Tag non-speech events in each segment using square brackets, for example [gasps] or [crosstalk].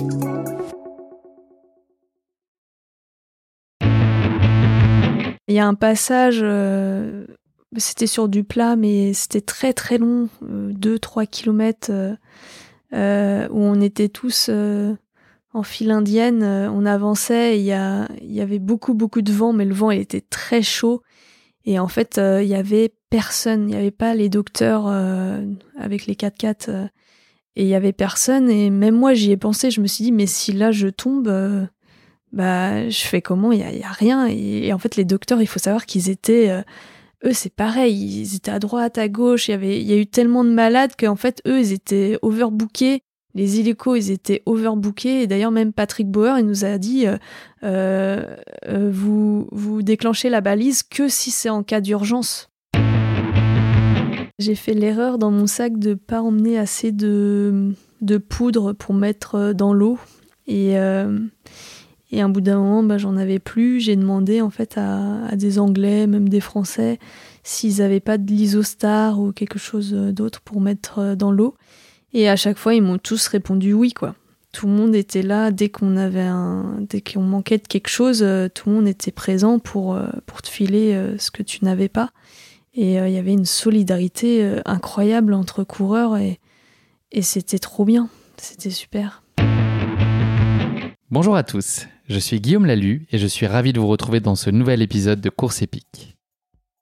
Il y a un passage, euh, c'était sur du plat, mais c'était très très long, 2-3 euh, kilomètres, euh, où on était tous en file indienne, on avançait, il y, avait beaucoup beaucoup de vent, mais le vent était très chaud. Et en fait, il y avait personne, il n'y avait pas les docteurs avec les 4x4 et il y avait personne. Et même moi, j'y ai pensé. Je me suis dit, mais si là je tombe, euh, bah, je fais comment? Il y, a, rien. Et, en fait, les docteurs, il faut savoir qu'ils étaient, euh, eux, c'est pareil. Ils étaient à droite, à gauche. Il y avait, a eu tellement de malades qu'en fait, eux, ils étaient overbookés. Les illico, ils étaient overbookés. Et d'ailleurs, même Patrick Bauer, il nous a dit, euh, vous, vous déclenchez la balise que si c'est en cas d'urgence. J'ai fait l'erreur dans mon sac de pas emmener assez de, poudre pour mettre euh, dans l'eau. Et, euh, et un bout d'un moment, bah, j'en avais plus. J'ai demandé en fait à, à, des Anglais, même des Français, s'ils n'avaient pas de l'isostar ou quelque chose euh, d'autre pour mettre dans l'eau. Et à chaque fois, ils m'ont tous répondu oui, quoi. Tout le monde était là dès qu'on avait un, dès qu'on manquait de quelque chose, tout le monde était présent pour pour te filer ce que tu n'avais pas. Et euh, il y avait une solidarité euh, incroyable entre coureurs et, c'était trop bien. C'était super. Bonjour à tous, je suis Guillaume Lalu et je suis ravi de vous retrouver dans ce nouvel épisode de Course épique.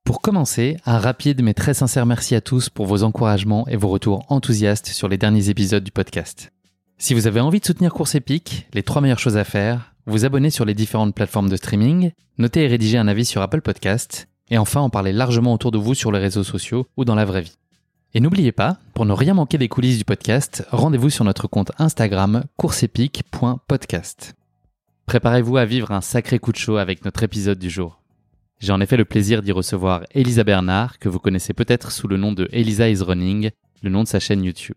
Pour commencer, un rapide mais très sincère merci à tous pour vos encouragements et vos retours enthousiastes sur les derniers épisodes du podcast. Si vous avez envie de soutenir Course épique, les trois meilleures choses à faire, vous abonner sur les différentes plateformes de streaming, noter et rédiger un avis sur Apple Podcast et enfin, en parler largement autour de vous sur les réseaux sociaux ou dans la vraie vie. Et n'oubliez pas, pour ne rien manquer des coulisses du podcast, rendez-vous sur notre compte Instagram courseepic.podcast. Préparez-vous à vivre un sacré coup de chaud avec notre épisode du jour. J'ai en effet le plaisir d'y recevoir Elisa Bernard, que vous connaissez peut-être sous le nom de Elisa is Running, le nom de sa chaîne YouTube.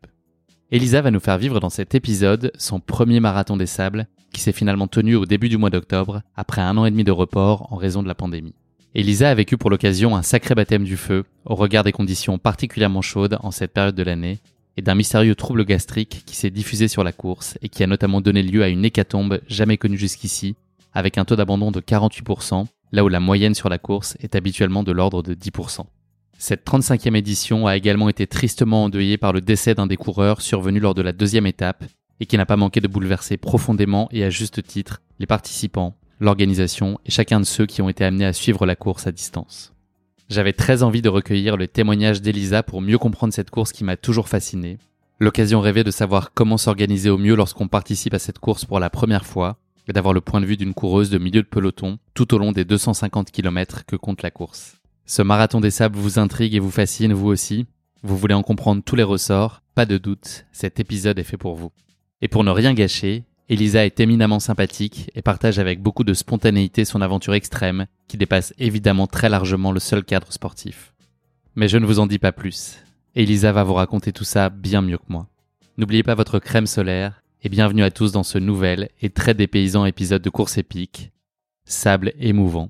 Elisa va nous faire vivre dans cet épisode son premier marathon des sables, qui s'est finalement tenu au début du mois d'octobre, après un an et demi de report en raison de la pandémie. Elisa a vécu pour l'occasion un sacré baptême du feu, au regard des conditions particulièrement chaudes en cette période de l'année, et d'un mystérieux trouble gastrique qui s'est diffusé sur la course et qui a notamment donné lieu à une hécatombe jamais connue jusqu'ici, avec un taux d'abandon de 48%, là où la moyenne sur la course est habituellement de l'ordre de 10%. Cette 35e édition a également été tristement endeuillée par le décès d'un des coureurs survenu lors de la deuxième étape, et qui n'a pas manqué de bouleverser profondément et à juste titre les participants, l'organisation et chacun de ceux qui ont été amenés à suivre la course à distance. J'avais très envie de recueillir le témoignage d'Elisa pour mieux comprendre cette course qui m'a toujours fasciné. L'occasion rêvée de savoir comment s'organiser au mieux lorsqu'on participe à cette course pour la première fois et d'avoir le point de vue d'une coureuse de milieu de peloton tout au long des 250 km que compte la course. Ce marathon des sables vous intrigue et vous fascine vous aussi Vous voulez en comprendre tous les ressorts Pas de doute, cet épisode est fait pour vous. Et pour ne rien gâcher, Elisa est éminemment sympathique et partage avec beaucoup de spontanéité son aventure extrême, qui dépasse évidemment très largement le seul cadre sportif. Mais je ne vous en dis pas plus. Elisa va vous raconter tout ça bien mieux que moi. N'oubliez pas votre crème solaire et bienvenue à tous dans ce nouvel et très dépaysant épisode de course épique. Sable émouvant.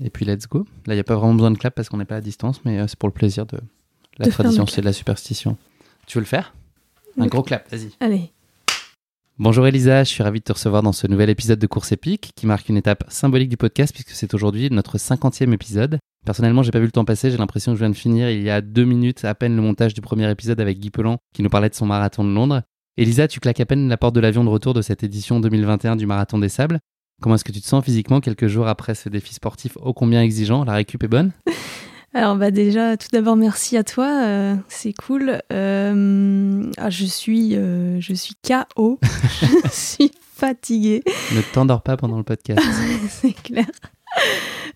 et puis let's go. Là, il n'y a pas vraiment besoin de clap parce qu'on n'est pas à distance, mais euh, c'est pour le plaisir de la De tradition, c'est de la superstition. Tu veux le faire? Un gros clap, vas-y. Allez. Bonjour Elisa, je suis ravi de te recevoir dans ce nouvel épisode de Course épique qui marque une étape symbolique du podcast puisque c'est aujourd'hui notre 50e épisode. Personnellement, j'ai pas vu le temps passer, j'ai l'impression que je viens de finir il y a deux minutes à peine le montage du premier épisode avec Guy Pelan qui nous parlait de son marathon de Londres. Elisa, tu claques à peine la porte de l'avion de retour de cette édition 2021 du Marathon des Sables. Comment est-ce que tu te sens physiquement quelques jours après ce défi sportif ô combien exigeant La récup est bonne? [laughs] Alors bah déjà, tout d'abord merci à toi, euh, c'est cool. Euh, ah, je suis, euh, je suis KO, [laughs] je [laughs] suis fatiguée, Ne t'endors pas pendant le podcast. c'est clair.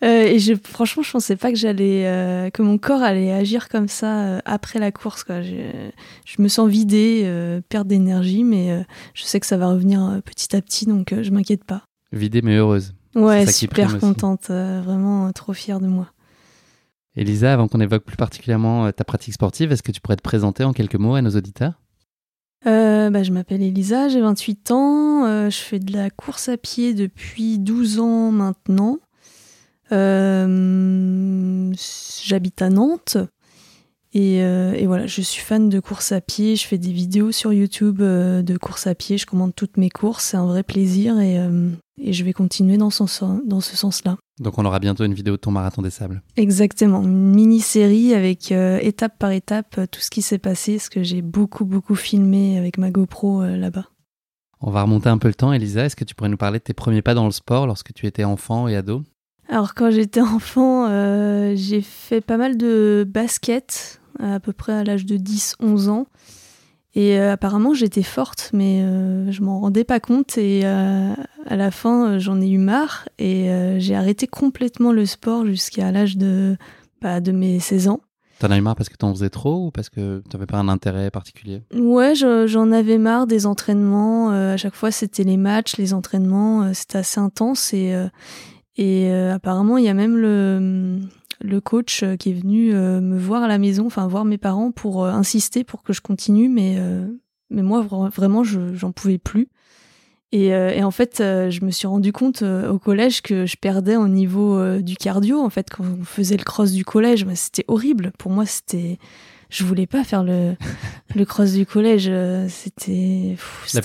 Et je, franchement, je pensais pas que j'allais, que mon corps allait agir comme ça après la course. Quoi. Je, je me sens vidée, perte d'énergie, mais je sais que ça va revenir petit à petit, donc je m'inquiète pas. Vidée mais heureuse. Ouais, ça super contente, euh, vraiment euh, trop fière de moi. Elisa, avant qu'on évoque plus particulièrement euh, ta pratique sportive, est-ce que tu pourrais te présenter en quelques mots à nos auditeurs? Euh, bah, je m'appelle Elisa, j'ai 28 ans, euh, je fais de la course à pied depuis 12 ans maintenant. J'habite à Nantes et, et voilà, je suis fan de course à pied, je fais des vidéos sur YouTube de course à pied, je commande toutes mes courses, c'est un vrai plaisir et, et je vais continuer dans, son, sen- dans ce sens-là. Donc on aura bientôt une vidéo de ton marathon des sables. Exactement, une mini-série avec euh, étape par étape euh, tout ce qui s'est passé, ce que j'ai beaucoup beaucoup filmé avec ma GoPro euh, là-bas. On va remonter un peu le temps, Elisa. Est-ce que tu pourrais nous parler de tes premiers pas dans le sport lorsque tu étais enfant et ado? Alors quand j'étais [laughs] enfant, euh, j'ai fait pas mal de basket, à peu près à l'âge de 10-11 ans. Et euh, apparemment j'étais forte, mais euh, je m'en rendais pas compte. Et euh, à la fin, euh, j'en ai eu marre et j'ai arrêté complètement le sport jusqu'à l'âge de, bah, de mes 16 ans. T'en as eu marre parce que t'en faisais trop ou parce que t'avais pas un intérêt particulier? Ouais, je- j'en avais marre des entraînements. à chaque fois, c'était les matchs, les entraînements. c'était assez intense. Et, et apparemment, il y a même le, le coach euh, qui est venu euh, me voir à la maison, enfin voir mes parents pour euh, insister pour que je continue. Mais, mais moi, vra- vraiment, je- j'en pouvais plus. Et, et en fait, je me suis rendu compte au collège que je perdais au niveau du cardio. En fait, quand on faisait le cross du collège, c'était horrible. Pour moi, c'était, je voulais pas faire le, [laughs] le cross du collège. C'était,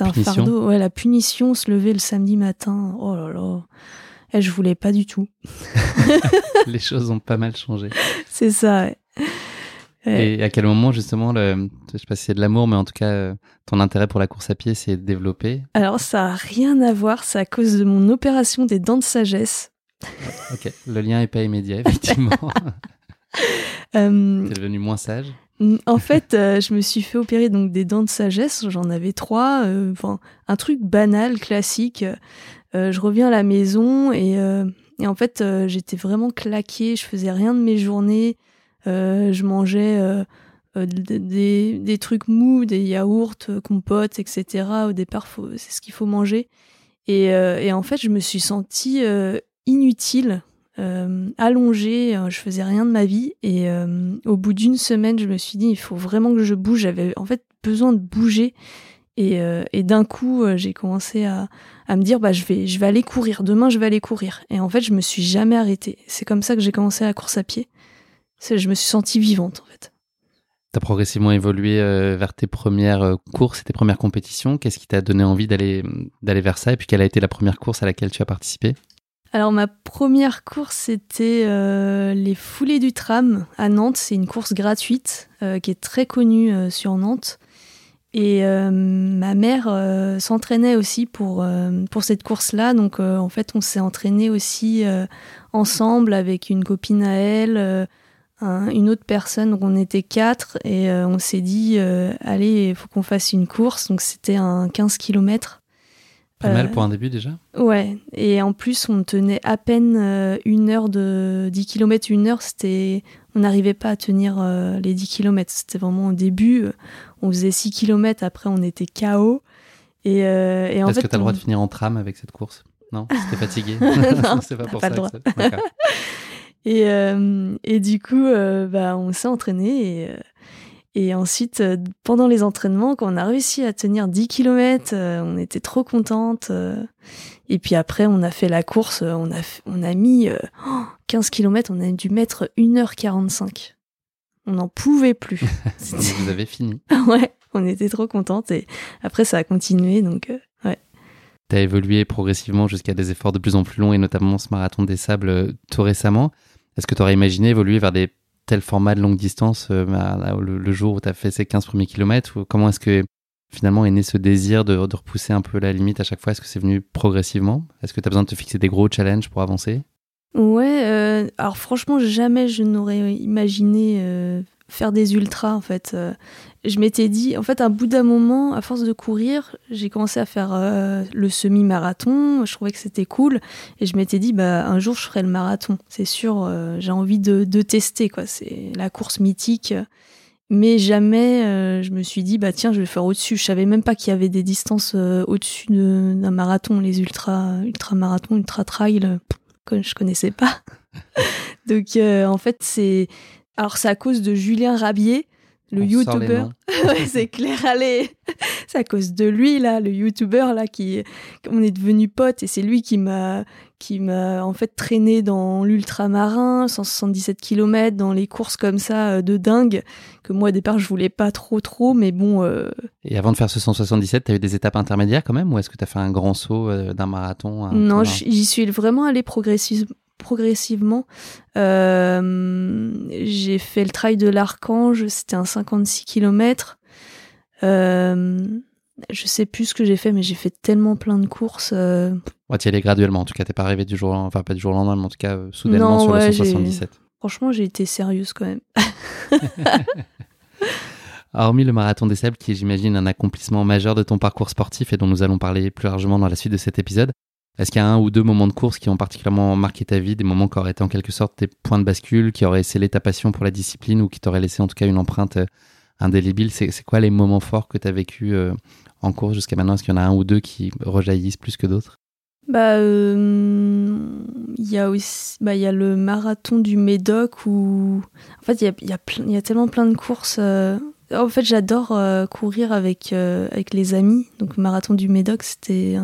un fardeau. Ouais, la punition, se lever le samedi matin. Oh là là. Et je voulais pas du tout. [laughs] Les choses ont pas mal changé. [laughs] C'est ça. ouais. Et à quel moment justement, le, je sais pas si c'est de l'amour, mais en tout cas, euh, ton intérêt pour la course à pied s'est développé? Alors, ça a rien à voir. C'est à cause de mon opération des dents de sagesse. Ok, le lien est pas immédiat, effectivement. [laughs] Euh, T'es devenu moins sage. Mm, En fait, euh, je me suis fait opérer donc des dents de sagesse. J'en avais trois. euh, Enfin, un truc banal, classique. Euh, je reviens à la maison et, et en fait, j'étais vraiment claquée. Je faisais rien de mes journées. Je mangeais des, des trucs mous, des yaourts, compotes, etc. Au départ, c'est ce qu'il faut manger. Et, et en fait, je me suis sentie inutile euh, allongée, euh, je faisais rien de ma vie et euh, au bout d'une semaine, je me suis dit il faut vraiment que je bouge. J'avais en fait besoin de bouger et, euh, d'un coup, j'ai commencé à, me dire bah je vais je vais aller courir. Demain, je vais aller courir. Et en fait, je me suis jamais arrêtée. C'est comme ça que j'ai commencé la course à pied. Je me suis sentie vivante en fait. T'as progressivement évolué vers tes premières courses et tes premières compétitions. Qu'est-ce qui t'a donné envie d'aller vers ça? Et puis quelle a été la première course à laquelle tu as participé? Alors ma première course c'était euh, les foulées du tram à Nantes. C'est une course gratuite euh, qui est très connue euh, sur Nantes. Et ma mère s'entraînait aussi pour, pour cette course-là. Donc en fait on s'est entraîné aussi ensemble avec une copine à elle, un- une autre personne. Donc on était quatre et on s'est dit allez il faut qu'on fasse une course. Donc c'était un 15 km. Pas mal Euh, pour un début déjà Ouais, et en plus, on tenait à peine euh, une heure de 10 km, une heure, c'était. On n'arrivait pas à tenir euh, les 10 km. C'était vraiment au début. On faisait 6 km, après, on était KO. Et, euh, et en Est-ce que t'as le droit de finir en tram avec cette course? Non? C'était fatigué [laughs] [laughs] Non, c'est pas pour pas ça. le droit. [laughs] Et, euh, et du coup, bah, on s'est entraîné et, Et ensuite, euh, pendant les entraînements, quand on a réussi à tenir 10 km, euh, on était trop contente. euh. et puis après, on a fait la course, on a, on a mis euh, oh, 15 km, on a dû mettre 1h45. On n'en pouvait plus. [laughs] Vous avez fini. [laughs] ouais, on était trop contente. Et après, ça a continué. Donc, ouais. Tu as évolué progressivement jusqu'à des efforts de plus en plus longs et notamment ce marathon des sables tout récemment. Est-ce que tu aurais imaginé évoluer vers des tels formats de longue distance euh, bah, le, jour où tu as fait ces 15 premiers kilomètres Comment est-ce que finalement est né ce désir de, de repousser un peu la limite à chaque fois? Est-ce que c'est venu progressivement? Est-ce que tu as besoin de te fixer des gros challenges pour avancer? Ouais, euh, alors franchement, jamais je n'aurais imaginé euh, faire des ultras en fait. Euh, je m'étais dit, en fait, à bout d'un moment, à force de courir, j'ai commencé à faire euh, le semi-marathon. Je trouvais que c'était cool et je m'étais dit, bah un jour je ferai le marathon. C'est sûr, euh, j'ai envie de, de tester quoi. C'est la course mythique. Mais jamais je me suis dit, bah tiens, je vais faire au-dessus. Je savais même pas qu'il y avait des distances au-dessus de- d'un marathon, les ultra, ultra marathon, ultra trail. que je connaissais pas. [laughs] Donc en fait c'est alors c'est à cause de Julien Rabier, le youtubeur. [laughs] ouais, c'est clair, allez. [laughs] c'est à cause de lui là, le youtubeur là qui on est devenu potes et c'est lui qui m'a qui m'a en fait traîné dans l'ultramarin, 177 km dans les courses comme ça euh, de dingue que moi au départ je voulais pas trop trop mais bon euh, Et avant de faire ce 177, tu as eu des étapes intermédiaires quand même Ou est-ce que tu as fait un grand saut euh, d'un marathon Non, j'y suis vraiment allée progressive- progressivement. Euh, j'ai fait le trail de l'Archange, c'était un 56 km. Euh, je sais plus ce que j'ai fait, mais j'ai fait tellement plein de courses. euh, Ouais, tu y allais graduellement. En tout cas, t'es pas arrivé du jour, au lendemain- enfin pas du jour au lendemain, mais en tout cas euh, soudainement Non, sur ouais, le j'ai- 177. franchement, j'ai été sérieuse quand même. [laughs] Hormis le marathon des sables, qui est, j'imagine, un accomplissement majeur de ton parcours sportif et dont nous allons parler plus largement dans la suite de cet épisode, est-ce qu'il y a un ou deux moments de course qui ont particulièrement marqué ta vie, des moments qui auraient été en quelque sorte tes points de bascule, qui auraient scellé ta passion pour la discipline ou qui t'auraient laissé en tout cas une empreinte euh, indélébile? C'est quoi les moments forts que tu as vécu euh, en course jusqu'à maintenant? Est-ce qu'il y en a un ou deux qui rejaillissent plus que d'autres? Bah, euh, il y a aussi, bah, il y a le marathon du Médoc où, en fait, il y a, tellement plein de courses. En fait, j'adore courir avec avec les amis. Donc, marathon du Médoc, c'était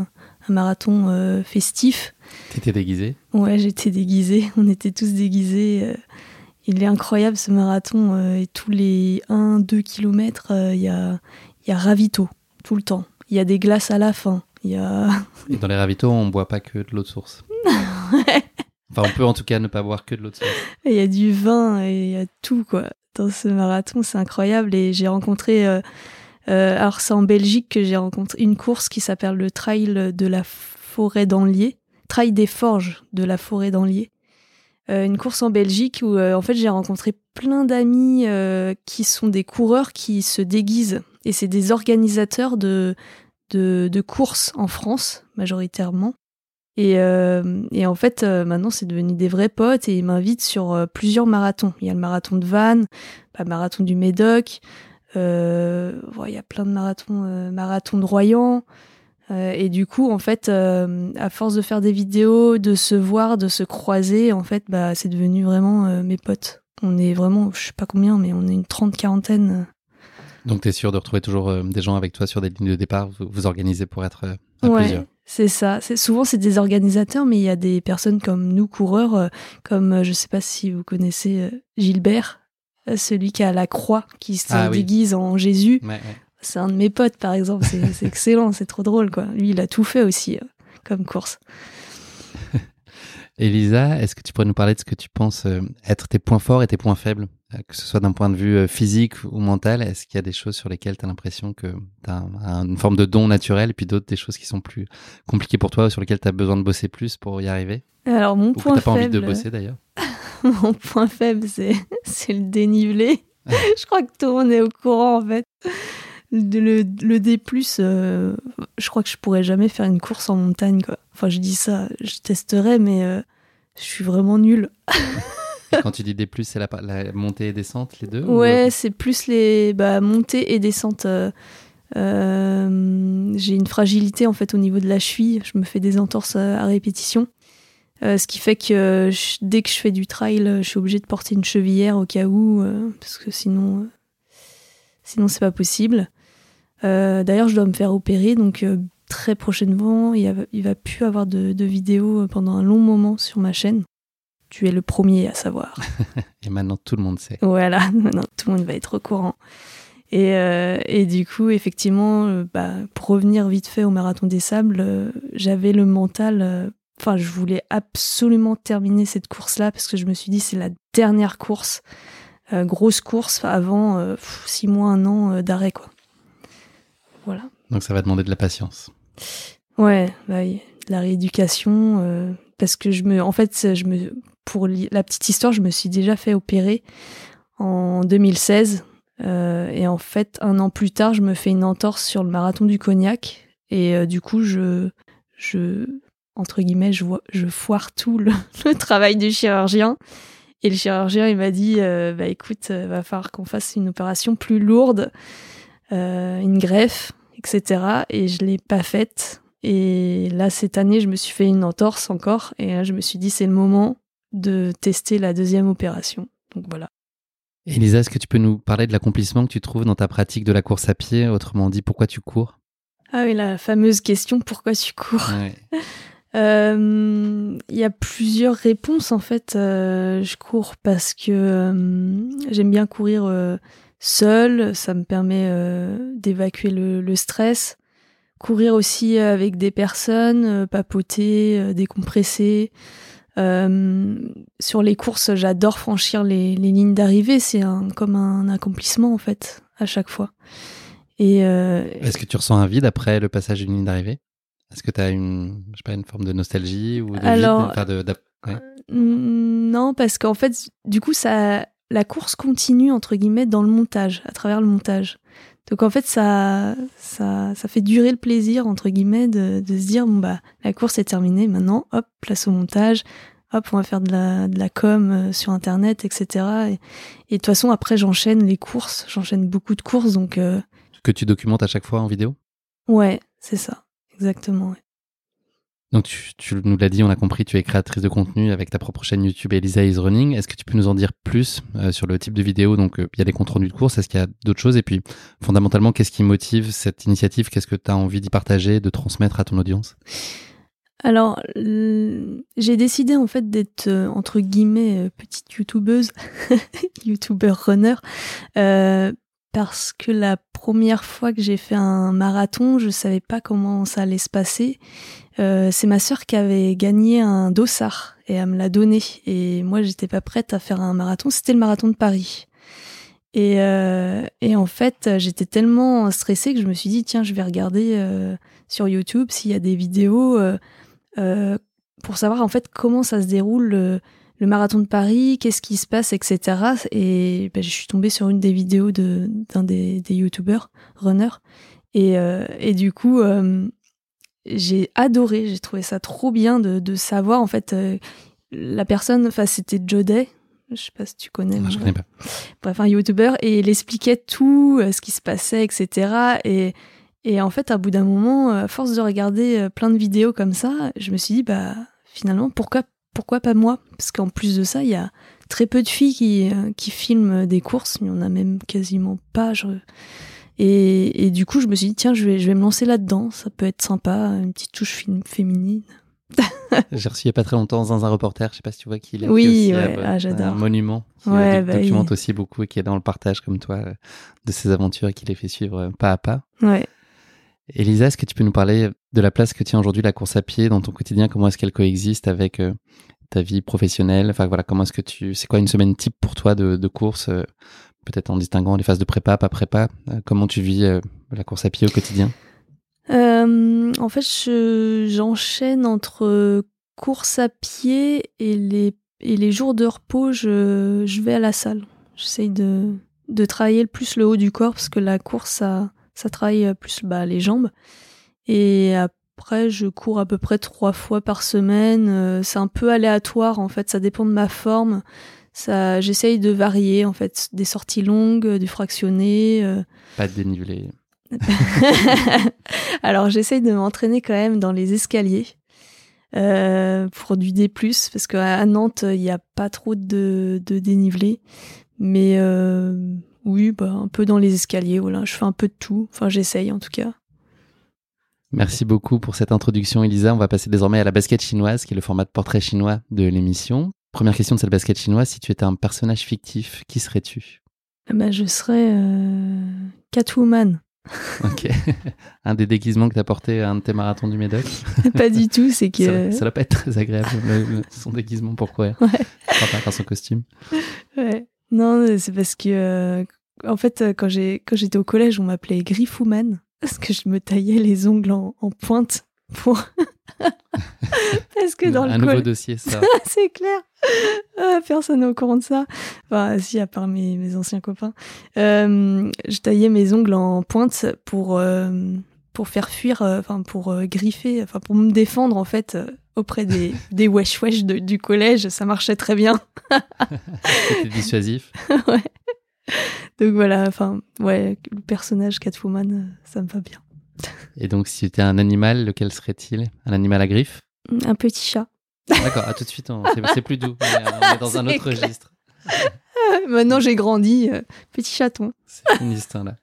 un marathon euh, festif. T'étais déguisé Ouais, j'étais déguisée. [laughs] On était tous déguisés. euh. Il est incroyable ce marathon. euh, et tous les 1-2 kilomètres, euh, il y a y a ravito tout le temps. Il y a des glaces à la fin. Y a Et dans les ravitaux, on boit pas que de l'eau de source. [laughs] Enfin, on peut en tout cas ne pas boire que de l'eau de source. Il y a du vin et il y a tout, quoi. Dans ce marathon, c'est incroyable. Et j'ai rencontré. euh, euh, alors, c'est en Belgique que j'ai rencontré une course qui s'appelle le Trail de la forêt d'Anlier. Trail des forges de la forêt d'Anlier. Euh, une course en Belgique où, euh, en fait, j'ai rencontré plein d'amis qui sont des coureurs qui se déguisent. Et c'est des organisateurs de, de, courses en France, majoritairement. Et, et en fait, maintenant, c'est devenu des vrais potes et ils m'invitent sur plusieurs marathons. Il y a le marathon de Vannes, le marathon du Médoc, euh, il y a plein de marathons, euh, marathon de Royan. Euh, et du coup, en fait, à force de faire des vidéos, de se voir, de se croiser, en fait, bah, c'est devenu vraiment mes potes. On est vraiment, je sais pas combien, mais on est une trente quarantaine. Donc, tu es sûr de retrouver toujours des gens avec toi sur des lignes de départ, vous vous organisez pour être à Ouais, plusieurs? c'est ça. C'est souvent c'est des organisateurs, mais il y a des personnes comme nous coureurs, euh, comme euh, je sais pas si vous connaissez euh, Gilbert, celui qui a la croix, qui se Ah oui. déguise en Jésus. Ouais, ouais. C'est un de mes potes, par exemple. C'est [laughs] excellent, c'est trop drôle, quoi. Lui, il a tout fait aussi euh, comme course. [laughs] Elisa, est-ce que tu pourrais nous parler de ce que tu penses euh, être tes points forts et tes points faibles, euh, que ce soit d'un point de vue euh, physique ou mental? Est-ce qu'il y a des choses sur lesquelles tu as l'impression que tu as une forme de don naturel et puis d'autres des choses qui sont plus compliquées pour toi ou sur lesquelles tu as besoin de bosser plus pour y arriver? Alors mon Ou que point tu pas envie de bosser d'ailleurs [laughs] [laughs] mon point faible, c'est c'est le dénivelé. je crois que tout le monde est au courant, en fait. Le, le, D+, euh, je crois que je pourrais jamais faire une course en montagne, quoi. Enfin, je dis ça, je testerai, mais euh, je suis vraiment nulle. Quand tu dis plus, c'est la, la montée et descente, les deux ou- Ouais, c'est plus les bah, montées et descentes. euh, euh, J'ai une fragilité, en fait, au niveau de la cheville. Je me fais des entorses à, à répétition. Euh, ce qui fait que euh, je- dès que je fais du trail, euh, je suis obligée de porter une chevillère au cas où, euh, parce que sinon, euh, Sinon, c'est pas possible. D'ailleurs, je dois me faire opérer, donc très prochainement, il, y va plus avoir de, de vidéos pendant un long moment sur ma chaîne. Tu es le premier à savoir. [laughs] Et maintenant, tout le monde sait. Voilà, [laughs] maintenant, tout le monde va être au courant. Et, euh, et du coup, effectivement, euh, bah, pour revenir vite fait au marathon des sables, euh, j'avais le mental. Enfin, je voulais absolument terminer cette course-là parce que je me suis dit c'est la dernière course, grosse course avant six mois, un an d'arrêt, quoi. Voilà. Donc ça va demander de la patience. Ouais, bah, de la rééducation, parce que je me, en fait, je me, pour la petite histoire, je me suis déjà fait opérer en 2016 euh, et en fait, un an plus tard, je me fais une entorse sur le marathon du Cognac. Et euh, du coup, je, je, entre guillemets, je, vois, je foire tout [laughs] le, travail du chirurgien. Et le chirurgien, il m'a dit, euh, bah écoute, va falloir qu'on fasse une opération plus lourde, une greffe, etc. Et je l'ai pas faite. Et là, cette année, je me suis fait une entorse encore. Et là, je me suis dit, c'est le moment de tester la deuxième opération. Donc voilà. Elisa, est-ce que tu peux nous parler de l'accomplissement que tu trouves dans ta pratique de la course à pied? Autrement dit, pourquoi tu cours? Ah oui, la fameuse question pourquoi tu cours? Euh, [laughs] Il y a plusieurs réponses en fait. Euh, je cours parce que euh, j'aime bien courir seul, ça me permet d'évacuer le, stress. Courir aussi avec des personnes, papoter, décompresser. Euh, sur les courses, j'adore franchir les, lignes d'arrivée. C'est un, comme un accomplissement en fait à chaque fois. Euh, est-ce que tu ressens un vide après le passage d'une ligne d'arrivée? Est-ce que tu as une, je sais pas, une forme de nostalgie ou de Alors, euh, non, parce qu'en fait, du coup, ça, la course continue entre guillemets dans le montage, à travers le montage. Donc en fait, ça, ça, ça fait durer le plaisir, entre guillemets, de, de se dire, bon, bah, la course est terminée, maintenant, hop, place au montage, hop, on va faire de la, de la com euh, sur Internet, etc. Et, de toute façon, après, j'enchaîne les courses, j'enchaîne beaucoup de courses, donc... Euh, que tu documentes à chaque fois en vidéo? Ouais, c'est ça, exactement. Ouais. Donc tu, nous l'as dit, on a compris, tu es créatrice de contenu avec ta propre chaîne YouTube Elisa is Running. Est-ce que tu peux nous en dire plus euh, sur le type de vidéo? Donc euh, il y a des comptes rendus de course, est-ce qu'il y a d'autres choses? Et puis fondamentalement, qu'est-ce qui motive cette initiative? Qu'est-ce que tu as envie d'y partager, de transmettre à ton audience? Alors, j'ai décidé en fait d'être euh, entre guillemets petite youtubeuse, [laughs] youtuber runner, parce que la première fois que j'ai fait un marathon, je savais pas comment ça allait se passer euh, c'est ma sœur qui avait gagné un dossard et elle me l'a donné. Et moi, j'étais pas prête à faire un marathon. C'était le marathon de Paris. Et, euh, en fait, j'étais tellement stressée que je me suis dit, tiens, je vais regarder euh, sur YouTube s'il y a des vidéos pour savoir en fait comment ça se déroule le, marathon de Paris, qu'est-ce qui se passe, etc. Et ben, je suis tombée sur une des vidéos d'un des, des YouTubers, runner. Et, et du coup, j'ai adoré, j'ai trouvé ça trop bien de, de savoir en fait euh, la personne, enfin c'était Joday, je sais pas si tu connais. je connais pas. Bref, un YouTuber et il expliquait tout euh, ce qui se passait, etc. Et, et en fait, à bout d'un moment, à force de regarder euh, plein de vidéos comme ça, je me suis dit bah finalement pourquoi pourquoi pas moi? Parce qu'en plus de ça, il y a très peu de filles qui, qui filment des courses, il y en a même quasiment pas. Je, et, du coup, je me suis dit, tiens, je vais, je vais me lancer là-dedans. Ça peut être sympa, une petite touche féminine. [laughs] J'ai reçu il n'y a pas très longtemps dans un reporter, je sais pas si tu vois qui il est. Oui, ouais, ah, j'adore. Un monument qui ouais, bah documente aussi beaucoup et qui est dans le partage comme toi euh, de ses aventures et qui les fait suivre euh, pas à pas. Ouais. Elisa, est-ce que tu peux nous parler de la place que tient aujourd'hui la course à pied dans ton quotidien? Comment est-ce qu'elle coexiste avec euh, ta vie professionnelle? Enfin voilà, comment est-ce que tu, c'est quoi une semaine type pour toi de, course peut-être en distinguant les phases de prépa, pas prépa. Euh, comment tu vis euh, la course à pied au quotidien? Euh, En fait, j'enchaîne entre course à pied et les, et les jours de repos, je, je vais à la salle. J'essaye de, de travailler le plus le haut du corps parce que la course, ça, ça travaille plus bah, les jambes. Et après, je cours à peu près trois fois par semaine. C'est un peu aléatoire en fait, ça dépend de ma forme ça, j'essaye de varier en fait, des sorties longues, du fractionné. Euh. Pas de dénivelé. [laughs] Alors j'essaye de m'entraîner quand même dans les escaliers euh, pour du D+, parce qu'à Nantes il n'y a pas trop de, de dénivelé, mais euh, oui, bah, un peu dans les escaliers, voilà. Je fais un peu de tout. Enfin, j'essaye en tout cas. Merci beaucoup pour cette introduction, Elisa. On va passer désormais à la basket chinoise, qui est le format de portrait chinois de l'émission. Première question de cette basket chinoise, si tu étais un personnage fictif, qui serais-tu? Bah, Je serais euh, Catwoman. [laughs] Ok. un des déguisements que tu as porté à un de tes marathons du Médoc? [laughs] Pas du tout, c'est que... Ça, ça doit pas être très agréable, son déguisement pour courir. Ouais. Par son costume. Ouais. Non, c'est parce que... euh, en fait, quand j'étais au collège, on m'appelait Griffouman. Parce que je me taillais les ongles en, en pointe pour... [laughs] parce que dans un le nouveau collège... dossier, ça. [laughs] c'est clair. Ah, personne n'est au courant de ça. Enfin, si, à part mes, mes anciens copains. Euh, je taillais mes ongles en pointe pour, euh, pour faire fuir, euh, enfin, pour griffer, enfin, pour me défendre, en fait, auprès des, [laughs] des wesh wesh de- du collège. Ça marchait très bien. C'était dissuasif. ouais. Donc voilà, enfin, ouais, le personnage Catwoman, euh, ça me va bien. Et donc, si tu étais un animal, lequel serait-il? Un animal à griffes? Un petit chat. D'accord, à tout de suite, on- c'est plus doux. On est, on est dans [laughs] un autre clair. registre. [laughs] Maintenant, j'ai grandi. euh, petit chaton. C'est histoire là.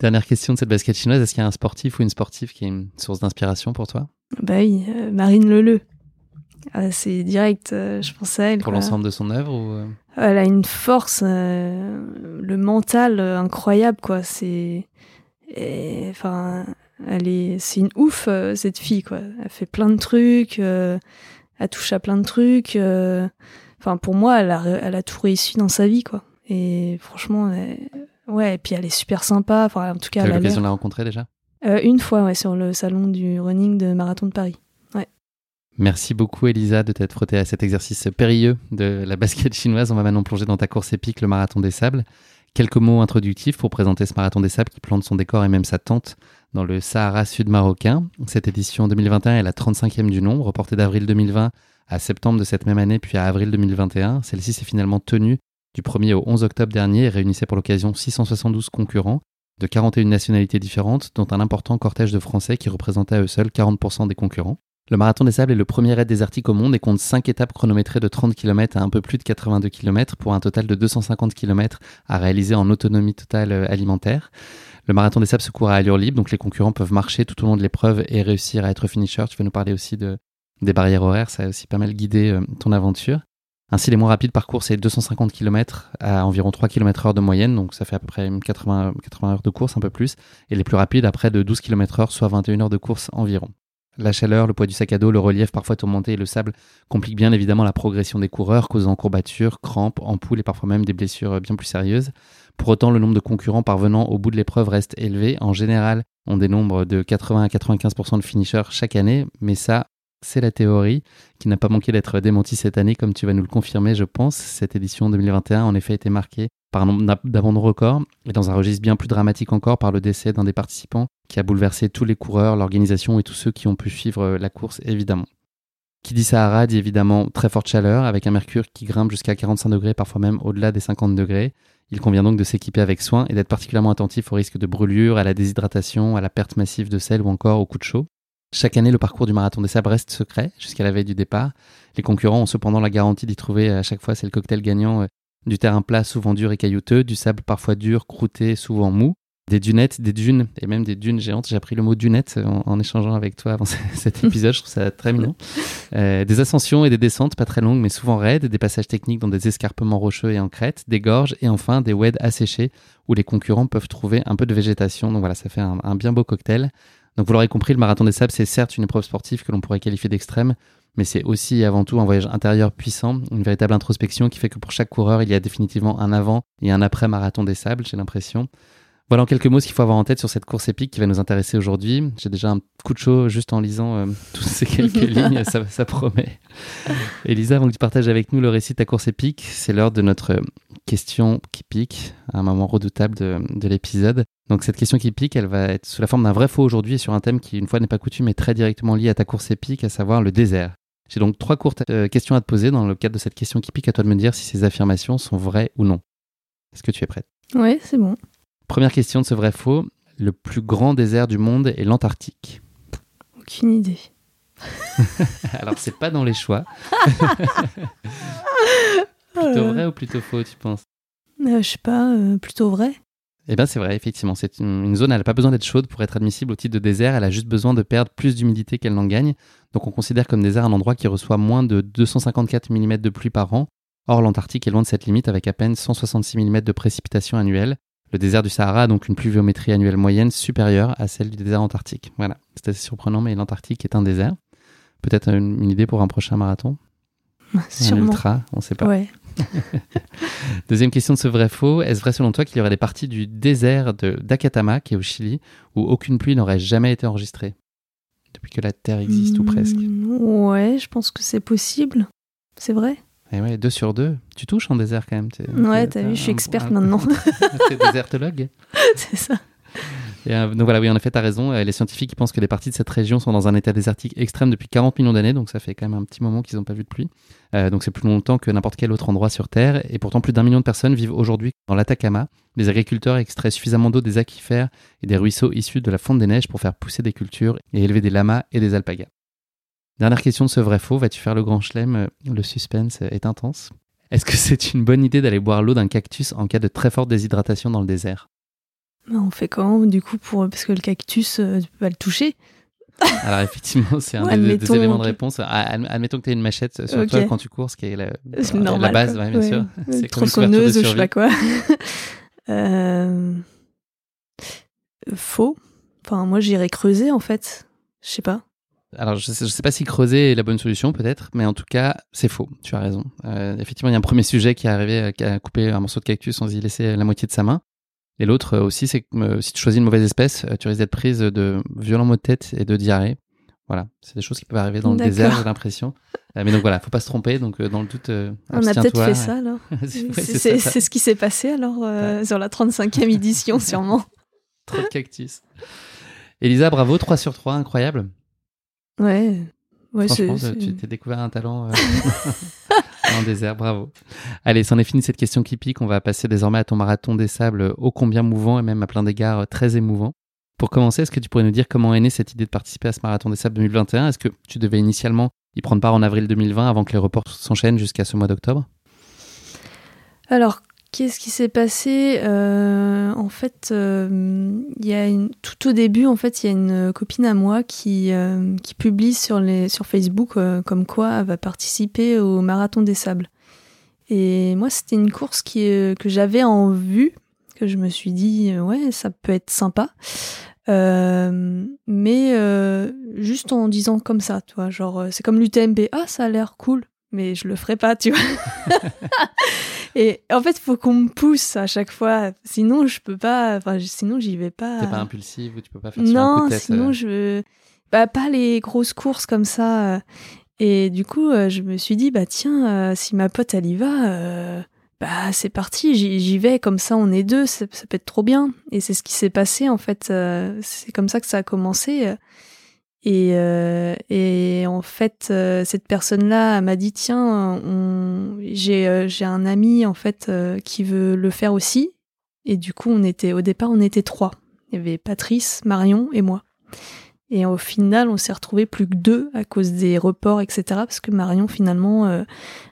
Dernière question de cette basket chinoise, est-ce qu'il y a un sportif ou une sportive qui est une source d'inspiration pour toi? Bah oui, euh, Marine Leleu. Ah, c'est direct, euh, je pense à elle. Pour l'ensemble de son œuvre ou... Elle a une force, euh, le mental euh, incroyable, quoi. C'est, et, enfin, elle est, c'est une ouf euh, cette fille, quoi. Elle fait plein de trucs, euh, elle touche à plein de trucs. euh, Enfin, pour moi, elle a, elle a tout réussi dans sa vie, quoi. Et franchement, elle- ouais. Et puis elle est super sympa. Enfin, en tout cas, Tu as eu elle a l'occasion de la rencontrer déjà? Euh, une fois, ouais, sur le salon du running de Marathon de Paris. Merci beaucoup Elisa de t'être frottée à cet exercice périlleux de la basket chinoise. On va maintenant plonger dans ta course épique, le marathon des sables. Quelques mots introductifs pour présenter ce marathon des sables qui plante son décor et même sa tente dans le Sahara sud marocain. Cette édition 2021 est la 35e du nom, reportée d'avril 2020 à septembre de cette même année puis à avril 2021. Celle-ci s'est finalement tenue du 1er au 11 octobre dernier et réunissait pour l'occasion 672 concurrents de 41 nationalités différentes, dont un important cortège de Français qui représentait à eux seuls 40% des concurrents. Le Marathon des Sables est le premier raid désertique au monde et compte 5 étapes chronométrées de 30 km à un peu plus de 82 km pour un total de 250 km à réaliser en autonomie totale euh, alimentaire. Le Marathon des Sables se court à allure libre, donc les concurrents peuvent marcher tout au long de l'épreuve et réussir à être finisher. Tu vas nous parler aussi de, des barrières horaires, ça a aussi pas mal guidé euh, ton aventure. Ainsi, les moins rapides parcourent ces 250 km à environ 3 km heure de moyenne, donc ça fait à peu près 80, 80 heures de course, un peu plus, et les plus rapides à près de 12 km heure, soit 21 heures de course environ. La chaleur, le poids du sac à dos, le relief parfois tourmenté et le sable compliquent bien évidemment la progression des coureurs, causant courbatures, crampes, ampoules et parfois même des blessures bien plus sérieuses. Pour autant, le nombre de concurrents parvenant au bout de l'épreuve reste élevé. En général, on dénombre de 80 à 95% de finishers chaque année, mais ça, c'est la théorie qui n'a pas manqué d'être démentie cette année, comme tu vas nous le confirmer, je pense. Cette édition 2021, en effet, a été marquée par un nombre d'abandons records et dans un registre bien plus dramatique encore par le décès d'un des participants qui a bouleversé tous les coureurs, l'organisation et tous ceux qui ont pu suivre la course, évidemment. Qui dit Sahara dit évidemment très forte chaleur, avec un mercure qui grimpe jusqu'à 45 degrés, parfois même au-delà des 50 degrés. Il convient donc de s'équiper avec soin et d'être particulièrement attentif au risque de brûlure, à la déshydratation, à la perte massive de sel ou encore au coup de chaud. Chaque année, le parcours du marathon des sabres reste secret jusqu'à la veille du départ. Les concurrents ont cependant la garantie d'y trouver à chaque fois, c'est le cocktail gagnant, euh, du terrain plat souvent dur et caillouteux, du sable parfois dur, croûté, souvent mou, des dunettes, des dunes et même des dunes géantes. J'ai appris le mot dunette en, en échangeant avec toi avant [laughs] cet épisode, je trouve ça très mignon. [laughs] Euh, des ascensions et des descentes pas très longues mais souvent raides, des passages techniques dans des escarpements rocheux et en crête, des gorges et enfin des weds asséchés où les concurrents peuvent trouver un peu de végétation. Donc voilà, ça fait un, un bien beau cocktail. Donc vous l'aurez compris, le marathon des sables, c'est certes une épreuve sportive que l'on pourrait qualifier d'extrême, mais c'est aussi et avant tout un voyage intérieur puissant, une véritable introspection qui fait que pour chaque coureur, il y a définitivement un avant et un après marathon des sables, j'ai l'impression. Voilà en quelques mots ce qu'il faut avoir en tête sur cette course épique qui va nous intéresser aujourd'hui. J'ai déjà un coup de chaud juste en lisant euh, [laughs] toutes ces quelques [laughs] lignes, ça, ça, promet. Elisa, avant que tu partages avec nous le récit de ta course épique, c'est l'heure de notre question qui pique, un moment redoutable de, de l'épisode. Donc cette question qui pique, elle va être sous la forme d'un vrai faux aujourd'hui et sur un thème qui, une fois n'est pas coutume, est très directement lié à ta course épique, à savoir le désert. J'ai donc trois courtes euh, questions à te poser dans le cadre de cette question qui pique. À toi de me dire si ces affirmations sont vraies ou non. Est-ce que tu es prête? Ouais, c'est bon. Première question de ce vrai faux. Le plus grand désert du monde est l'Antarctique. Aucune idée. [laughs] Alors, c'est pas dans les choix. [laughs] [laughs] plutôt vrai ou plutôt faux, tu penses? Je sais pas, plutôt vrai. Eh bien, c'est vrai, effectivement. C'est une, zone, elle n'a pas besoin d'être chaude pour être admissible au titre de désert. Elle a juste besoin de perdre plus d'humidité qu'elle n'en gagne. Donc, on considère comme désert un endroit qui reçoit moins de 254 mm de pluie par an. Or, l'Antarctique est loin de cette limite avec à peine 166 mm de précipitations annuelles. Le désert du Sahara a donc une pluviométrie annuelle moyenne supérieure à celle du désert antarctique. Voilà, c'est assez surprenant, mais l'Antarctique est un désert. Peut-être une, idée pour un prochain marathon? [laughs] Sûrement. Un ultra, on ne sait pas. Ouais. [laughs] Deuxième question de ce vrai-faux. Est-ce vrai selon toi qu'il y aurait des parties du désert d'Akatama, qui est au Chili, où aucune pluie n'aurait jamais été enregistrée? Depuis que la Terre existe, ou presque. Hmm, ouais, je pense que c'est possible. C'est vrai? Et eh ouais, deux sur deux. Tu touches en désert quand même. ouais, t'as vu, je suis experte maintenant. [laughs] T'es désertologue [laughs] C'est ça. Euh, donc voilà, oui, en effet, tu as raison. Euh, les scientifiques pensent que des parties de cette région sont dans un état désertique extrême depuis 40 millions d'années, donc ça fait quand même un petit moment qu'ils n'ont pas vu de pluie. Euh, donc c'est plus longtemps que n'importe quel autre endroit sur Terre. Et pourtant, plus d'un million de personnes vivent aujourd'hui dans l'Atacama. Les agriculteurs extraient suffisamment d'eau des aquifères et des ruisseaux issus de la fonte des neiges pour faire pousser des cultures et élever des lamas et des alpagas. Dernière question de ce vrai-faux. Vas-tu faire le grand chelem? Le suspense est intense. Est-ce que c'est une bonne idée d'aller boire l'eau d'un cactus en cas de très forte déshydratation dans le désert? On fait comment du coup pour parce que le cactus, euh, tu peux pas le toucher. [laughs] Alors effectivement, c'est un des, éléments de réponse. Ah, admettons que tu aies une machette sur toi quand tu cours, ce qui est la, [laughs] la base, bien sûr. [laughs] C'est tronçonneuse, je sais pas quoi. euh... Faux. Enfin, moi, j'irais creuser en fait. Je sais pas. Alors, je sais, sais pas si creuser est la bonne solution, peut-être, mais en tout cas, c'est faux. Tu as raison. Euh, effectivement, il y a un premier sujet qui est arrivé, euh, qui a coupé un morceau de cactus sans y laisser la moitié de sa main. Et l'autre euh, aussi, c'est que euh, si tu choisis une mauvaise espèce, euh, tu risques d'être prise de violents maux de tête et de diarrhée. Voilà, c'est des choses qui peuvent arriver dans le désert, j'ai l'impression. mais donc voilà, faut pas se tromper. Donc dans le doute, on a peut-être fait ça alors. [laughs] c'est ce qui s'est passé alors sur la 35e édition [laughs] sûrement. Trop de cactus. Elisa, bravo, 3 sur 3, incroyable. Ouais. ouais Franchement, tu t'es découvert un talent [laughs] en désert, bravo. Allez, c'en est fini cette question qui pique. On va passer désormais à ton marathon des sables ô combien mouvant et même à plein d'égards très émouvant. Pour commencer, est-ce que tu pourrais nous dire comment est née cette idée de participer à ce marathon des sables 2021 Est-ce que tu devais initialement y prendre part en avril 2020 avant que les reports s'enchaînent jusqu'à ce mois d'octobre? Alors, Qu'est-ce qui s'est passé euh, En fait, euh, tout au début, en fait, il y a une copine à moi qui, euh, publie sur, Facebook comme quoi elle va participer au marathon des sables. Et moi, c'était une course que j'avais en vue, que je me suis dit, ouais, ça peut être sympa. mais juste en disant comme ça, tu vois, genre, c'est comme l'UTMB, ah, ça a l'air cool, mais je le ferai pas, tu vois. [laughs] et en fait, il faut qu'on me pousse à chaque fois, sinon je peux pas, enfin, sinon j'y vais pas. T'es pas impulsive ou tu peux pas faire non, un coup de tête, sinon euh. je, bah pas les grosses courses comme ça. Euh. Et du coup, euh, je me suis dit, bah tiens, si ma pote elle y va, bah c'est parti, j'y vais, comme ça on est deux, ça, ça peut être trop bien. Et c'est ce qui s'est passé en fait, c'est comme ça que ça a commencé. Et, euh, et en fait, euh, cette personne-là m'a dit tiens, j'ai euh, un ami en fait qui veut le faire aussi. Et du coup, on était au départ, on était trois. Il y avait Patrice, Marion et moi. Et au final, on s'est retrouvés plus que deux à cause des reports, etc. Parce que Marion, finalement,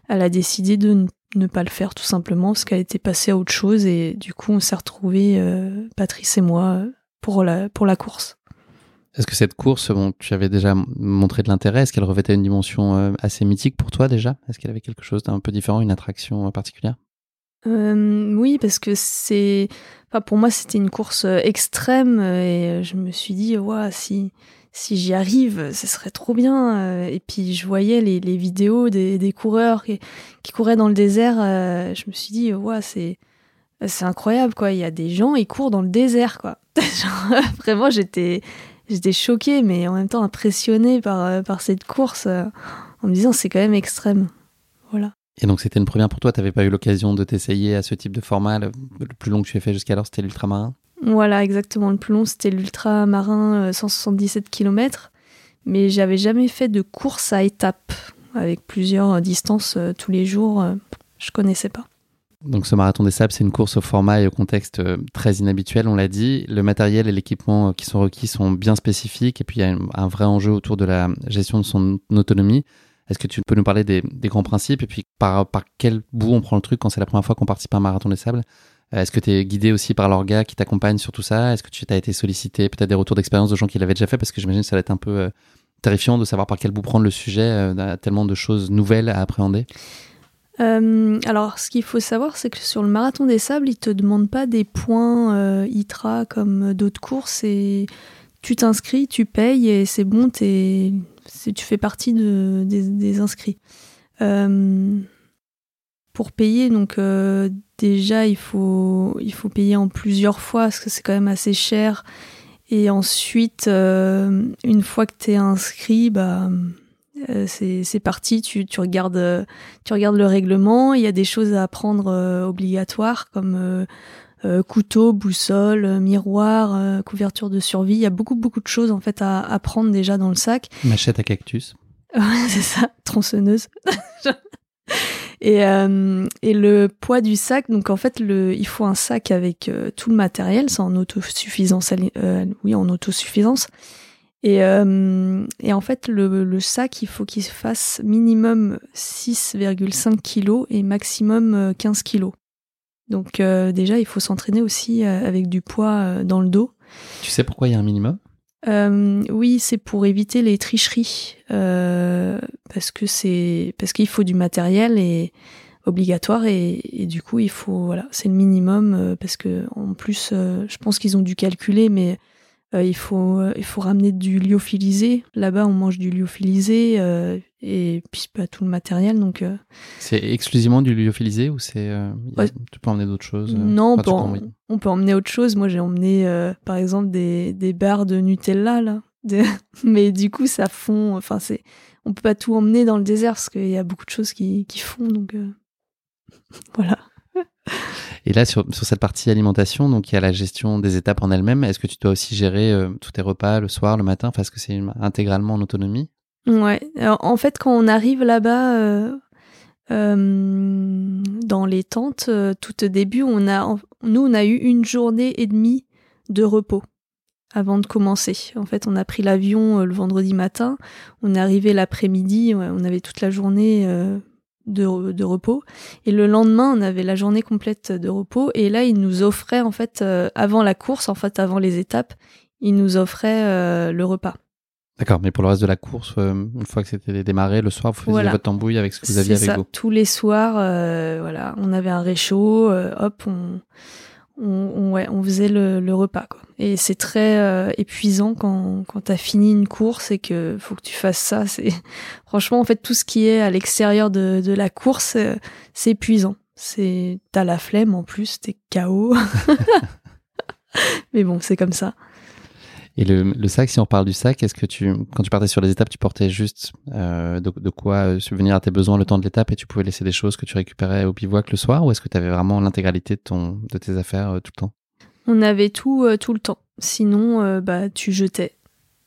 elle a décidé de ne pas le faire tout simplement parce qu'elle était passée à autre chose. Et du coup, on s'est retrouvés, Patrice et moi, pour la, pour la course. Est-ce que cette course, tu avais déjà montré de l'intérêt? Est-ce qu'elle revêtait une dimension euh, assez mythique pour toi déjà? Est-ce qu'elle avait quelque chose d'un peu différent, une attraction euh, particulière? Euh, Oui, parce que c'est, enfin, pour moi, c'était une course extrême et je me suis dit, ouais, si si j'y arrive, ce serait trop bien. Et puis je voyais les, les vidéos des, des coureurs qui, qui, couraient dans le désert. Je me suis dit, ouais, c'est c'est incroyable quoi. Il y a des gens, ils courent dans le désert quoi. [laughs] Genre, vraiment, j'étais j'étais choquée, mais en même temps impressionnée par, euh, par cette course, euh, en me disant c'est quand même extrême. Voilà. Et donc c'était une première pour toi, tu n'avais pas eu l'occasion de t'essayer à ce type de format, le, plus long que tu aies fait jusqu'alors c'était l'ultramarin? Voilà, exactement, le plus long c'était l'ultramarin 177 euh, km, mais j'avais jamais fait de course à étapes, avec plusieurs distances tous les jours, je connaissais pas. Donc ce marathon des sables, c'est une course au format et au contexte euh, très inhabituel, on l'a dit. Le matériel et l'équipement euh, qui sont requis sont bien spécifiques et puis il y a un vrai enjeu autour de la gestion de son autonomie. Est-ce que tu peux nous parler des, grands principes? Et puis par, par quel bout on prend le truc quand c'est la première fois qu'on participe à un marathon des sables? Est-ce que tu es guidé aussi par l'orga qui t'accompagne sur tout ça? Est-ce que tu as été sollicité Peut-être des retours d'expérience de gens qui l'avaient déjà fait? Parce que j'imagine que ça va être un peu terrifiant de savoir par quel bout prendre le sujet, tellement de choses nouvelles à appréhender. Euh, alors, ce qu'il faut savoir, c'est que sur le marathon des sables, ils te demandent pas des points euh, ITRA comme d'autres courses. Et tu t'inscris, tu payes et c'est bon, tu fais partie de, des, inscrits. Euh, pour payer, donc déjà, il faut, payer en plusieurs fois parce que c'est quand même assez cher. Et ensuite, une fois que tu es inscrit, bah euh, c'est parti, tu, tu, regardes, euh, tu regardes le règlement, il y a des choses à apprendre euh, obligatoires comme couteau, boussole, miroir, couverture de survie. Il y a beaucoup, beaucoup de choses en fait à apprendre déjà dans le sac. Machette à cactus. [laughs] c'est ça, tronçonneuse. [laughs] et, et le poids du sac, donc en fait, le, il faut un sac avec tout le matériel, c'est en autosuffisance, oui, en autosuffisance. Et, euh, et, en fait, le, le sac, il faut qu'il fasse minimum 6,5 kg et maximum 15 euh, kg. Donc euh, déjà, il faut s'entraîner aussi avec du poids dans le dos. Tu sais pourquoi il y a un minimum? Oui, c'est pour éviter les tricheries, parce que c'est parce qu'il faut du matériel et obligatoire et, et, du coup il faut voilà c'est le minimum parce que en plus je pense qu'ils ont dû calculer mais il, faut, euh, il faut ramener du lyophilisé. Là-bas, on mange du lyophilisé euh, et puis pas tout le matériel. Donc, C'est exclusivement du lyophilisé ou c'est tu peux emmener d'autres choses Non, on, peut emmener autre chose. Moi, j'ai emmené par exemple des, des barres de Nutella là. [laughs] Mais du coup, ça fond. Enfin, c'est on peut pas tout emmener dans le désert parce qu'il y a beaucoup de choses qui, qui font. Donc [laughs] voilà. Et là, sur, cette partie alimentation, donc il y a la gestion des étapes en elles-mêmes. Est-ce que tu dois aussi gérer euh, tous tes repas le soir, le matin? Parce que c'est intégralement en autonomie? Ouais. en fait, quand on arrive là-bas, euh, euh, dans les tentes, tout au début, on a, nous, on a eu une journée et demie de repos avant de commencer. En fait, on a pris l'avion le vendredi matin, on est arrivé l'après-midi, on avait toute la journée de, repos. Et le lendemain, on avait la journée complète de repos. Et là, il nous offrait, en fait, euh, avant la course, en fait, avant les étapes, il nous offrait euh, le repas. D'accord, mais pour le reste de la course, euh, une fois que c'était démarré, le soir, vous faisiez votre tambouille avec ce que vous aviez avec vous. Tous les soirs, voilà, on avait un réchaud, hop, on, on, ouais, on faisait le, repas. Quoi. Et c'est très euh, épuisant quand, quand tu as fini une course et que faut que tu fasses ça. C'est [laughs] Franchement, en fait, tout ce qui est à l'extérieur de, de la course, euh, c'est épuisant. C'est T'as la flemme en plus, t'es KO. [laughs] Mais bon, c'est comme ça. Et le, le, sac, si on parle du sac, est-ce que tu, quand tu partais sur les étapes, tu portais juste euh, de, de, quoi subvenir à tes besoins le temps de l'étape et tu pouvais laisser des choses que tu récupérais au bivouac le soir ou est-ce que tu avais vraiment l'intégralité de, ton, de tes affaires euh, tout le temps? On avait tout tout le temps. Sinon, bah, tu jetais.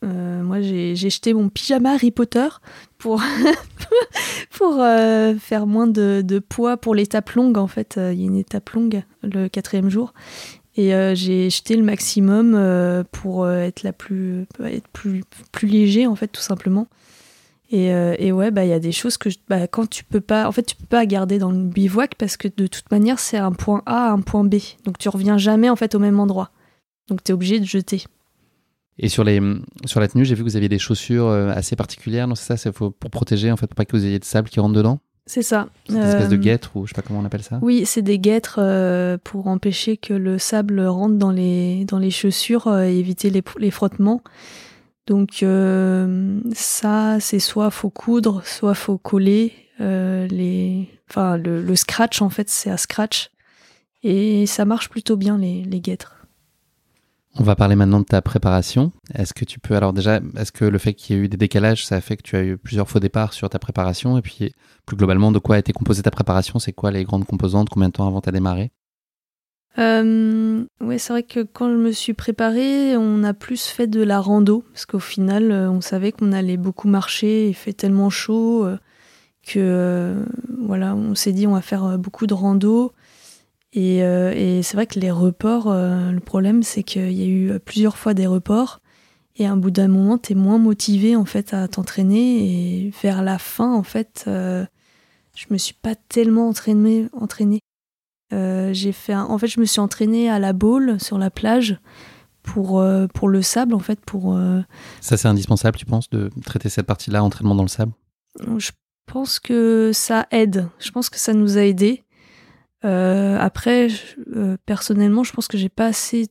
moi, j'ai jeté mon pyjama Harry Potter pour, [laughs] faire moins de, poids pour l'étape longue. En fait, il y a une étape longue le quatrième jour. Et euh, j'ai jeté le maximum euh, pour euh, être la plus être plus plus léger en fait tout simplement. Et, et ouais bah il y a des choses que bah, quand tu peux pas en fait tu peux pas garder dans le bivouac parce que de toute manière c'est un point A un point B donc tu reviens jamais en fait au même endroit donc tu es obligé de jeter. Et sur, les, sur la tenue, j'ai vu que vous aviez des chaussures assez particulières, non c'est ça C'est pour protéger, en fait, pour pas que vous ayez de sable qui rentre dedans? C'est ça. Une espèce de euh, guêtre ou je sais pas comment on appelle ça? Oui, c'est des guêtres euh, pour empêcher que le sable rentre dans les, dans les chaussures euh, et éviter les, les frottements. Donc ça, c'est soit faut coudre, soit faut coller les, enfin le, scratch en fait, c'est à scratch. Et ça marche plutôt bien les, guêtres. On va parler maintenant de ta préparation. Est-ce que tu peux, alors déjà, est-ce que le fait qu'il y ait eu des décalages, ça a fait que tu as eu plusieurs faux départs sur ta préparation? Et puis, plus globalement, de quoi a été composée ta préparation? C'est quoi les grandes composantes? Combien de temps avant ta démarrer euh, Oui, c'est vrai que quand je me suis préparée, on a plus fait de la rando, parce qu'au final, euh, on savait qu'on allait beaucoup marcher, il fait tellement chaud euh, que, voilà, on s'est dit on va faire beaucoup de rando. Euh, et, c'est vrai que les reports, euh, le problème, c'est qu'il y a eu plusieurs fois des reports. Et à un bout d'un moment, tu es moins motivé en fait à t'entraîner. Et vers la fin, en fait, euh, je me suis pas tellement entraînée. entraînée. Euh, j'ai fait En fait, je me suis entraînée à la boule sur la plage pour, euh, pour le sable, en fait. Pour, euh, Ça, c'est indispensable, tu penses, de traiter cette partie-là, entraînement dans le sable? Je pense que ça aide. Je pense que ça nous a aidés. Après, je- personnellement, je pense que j'ai pas assez.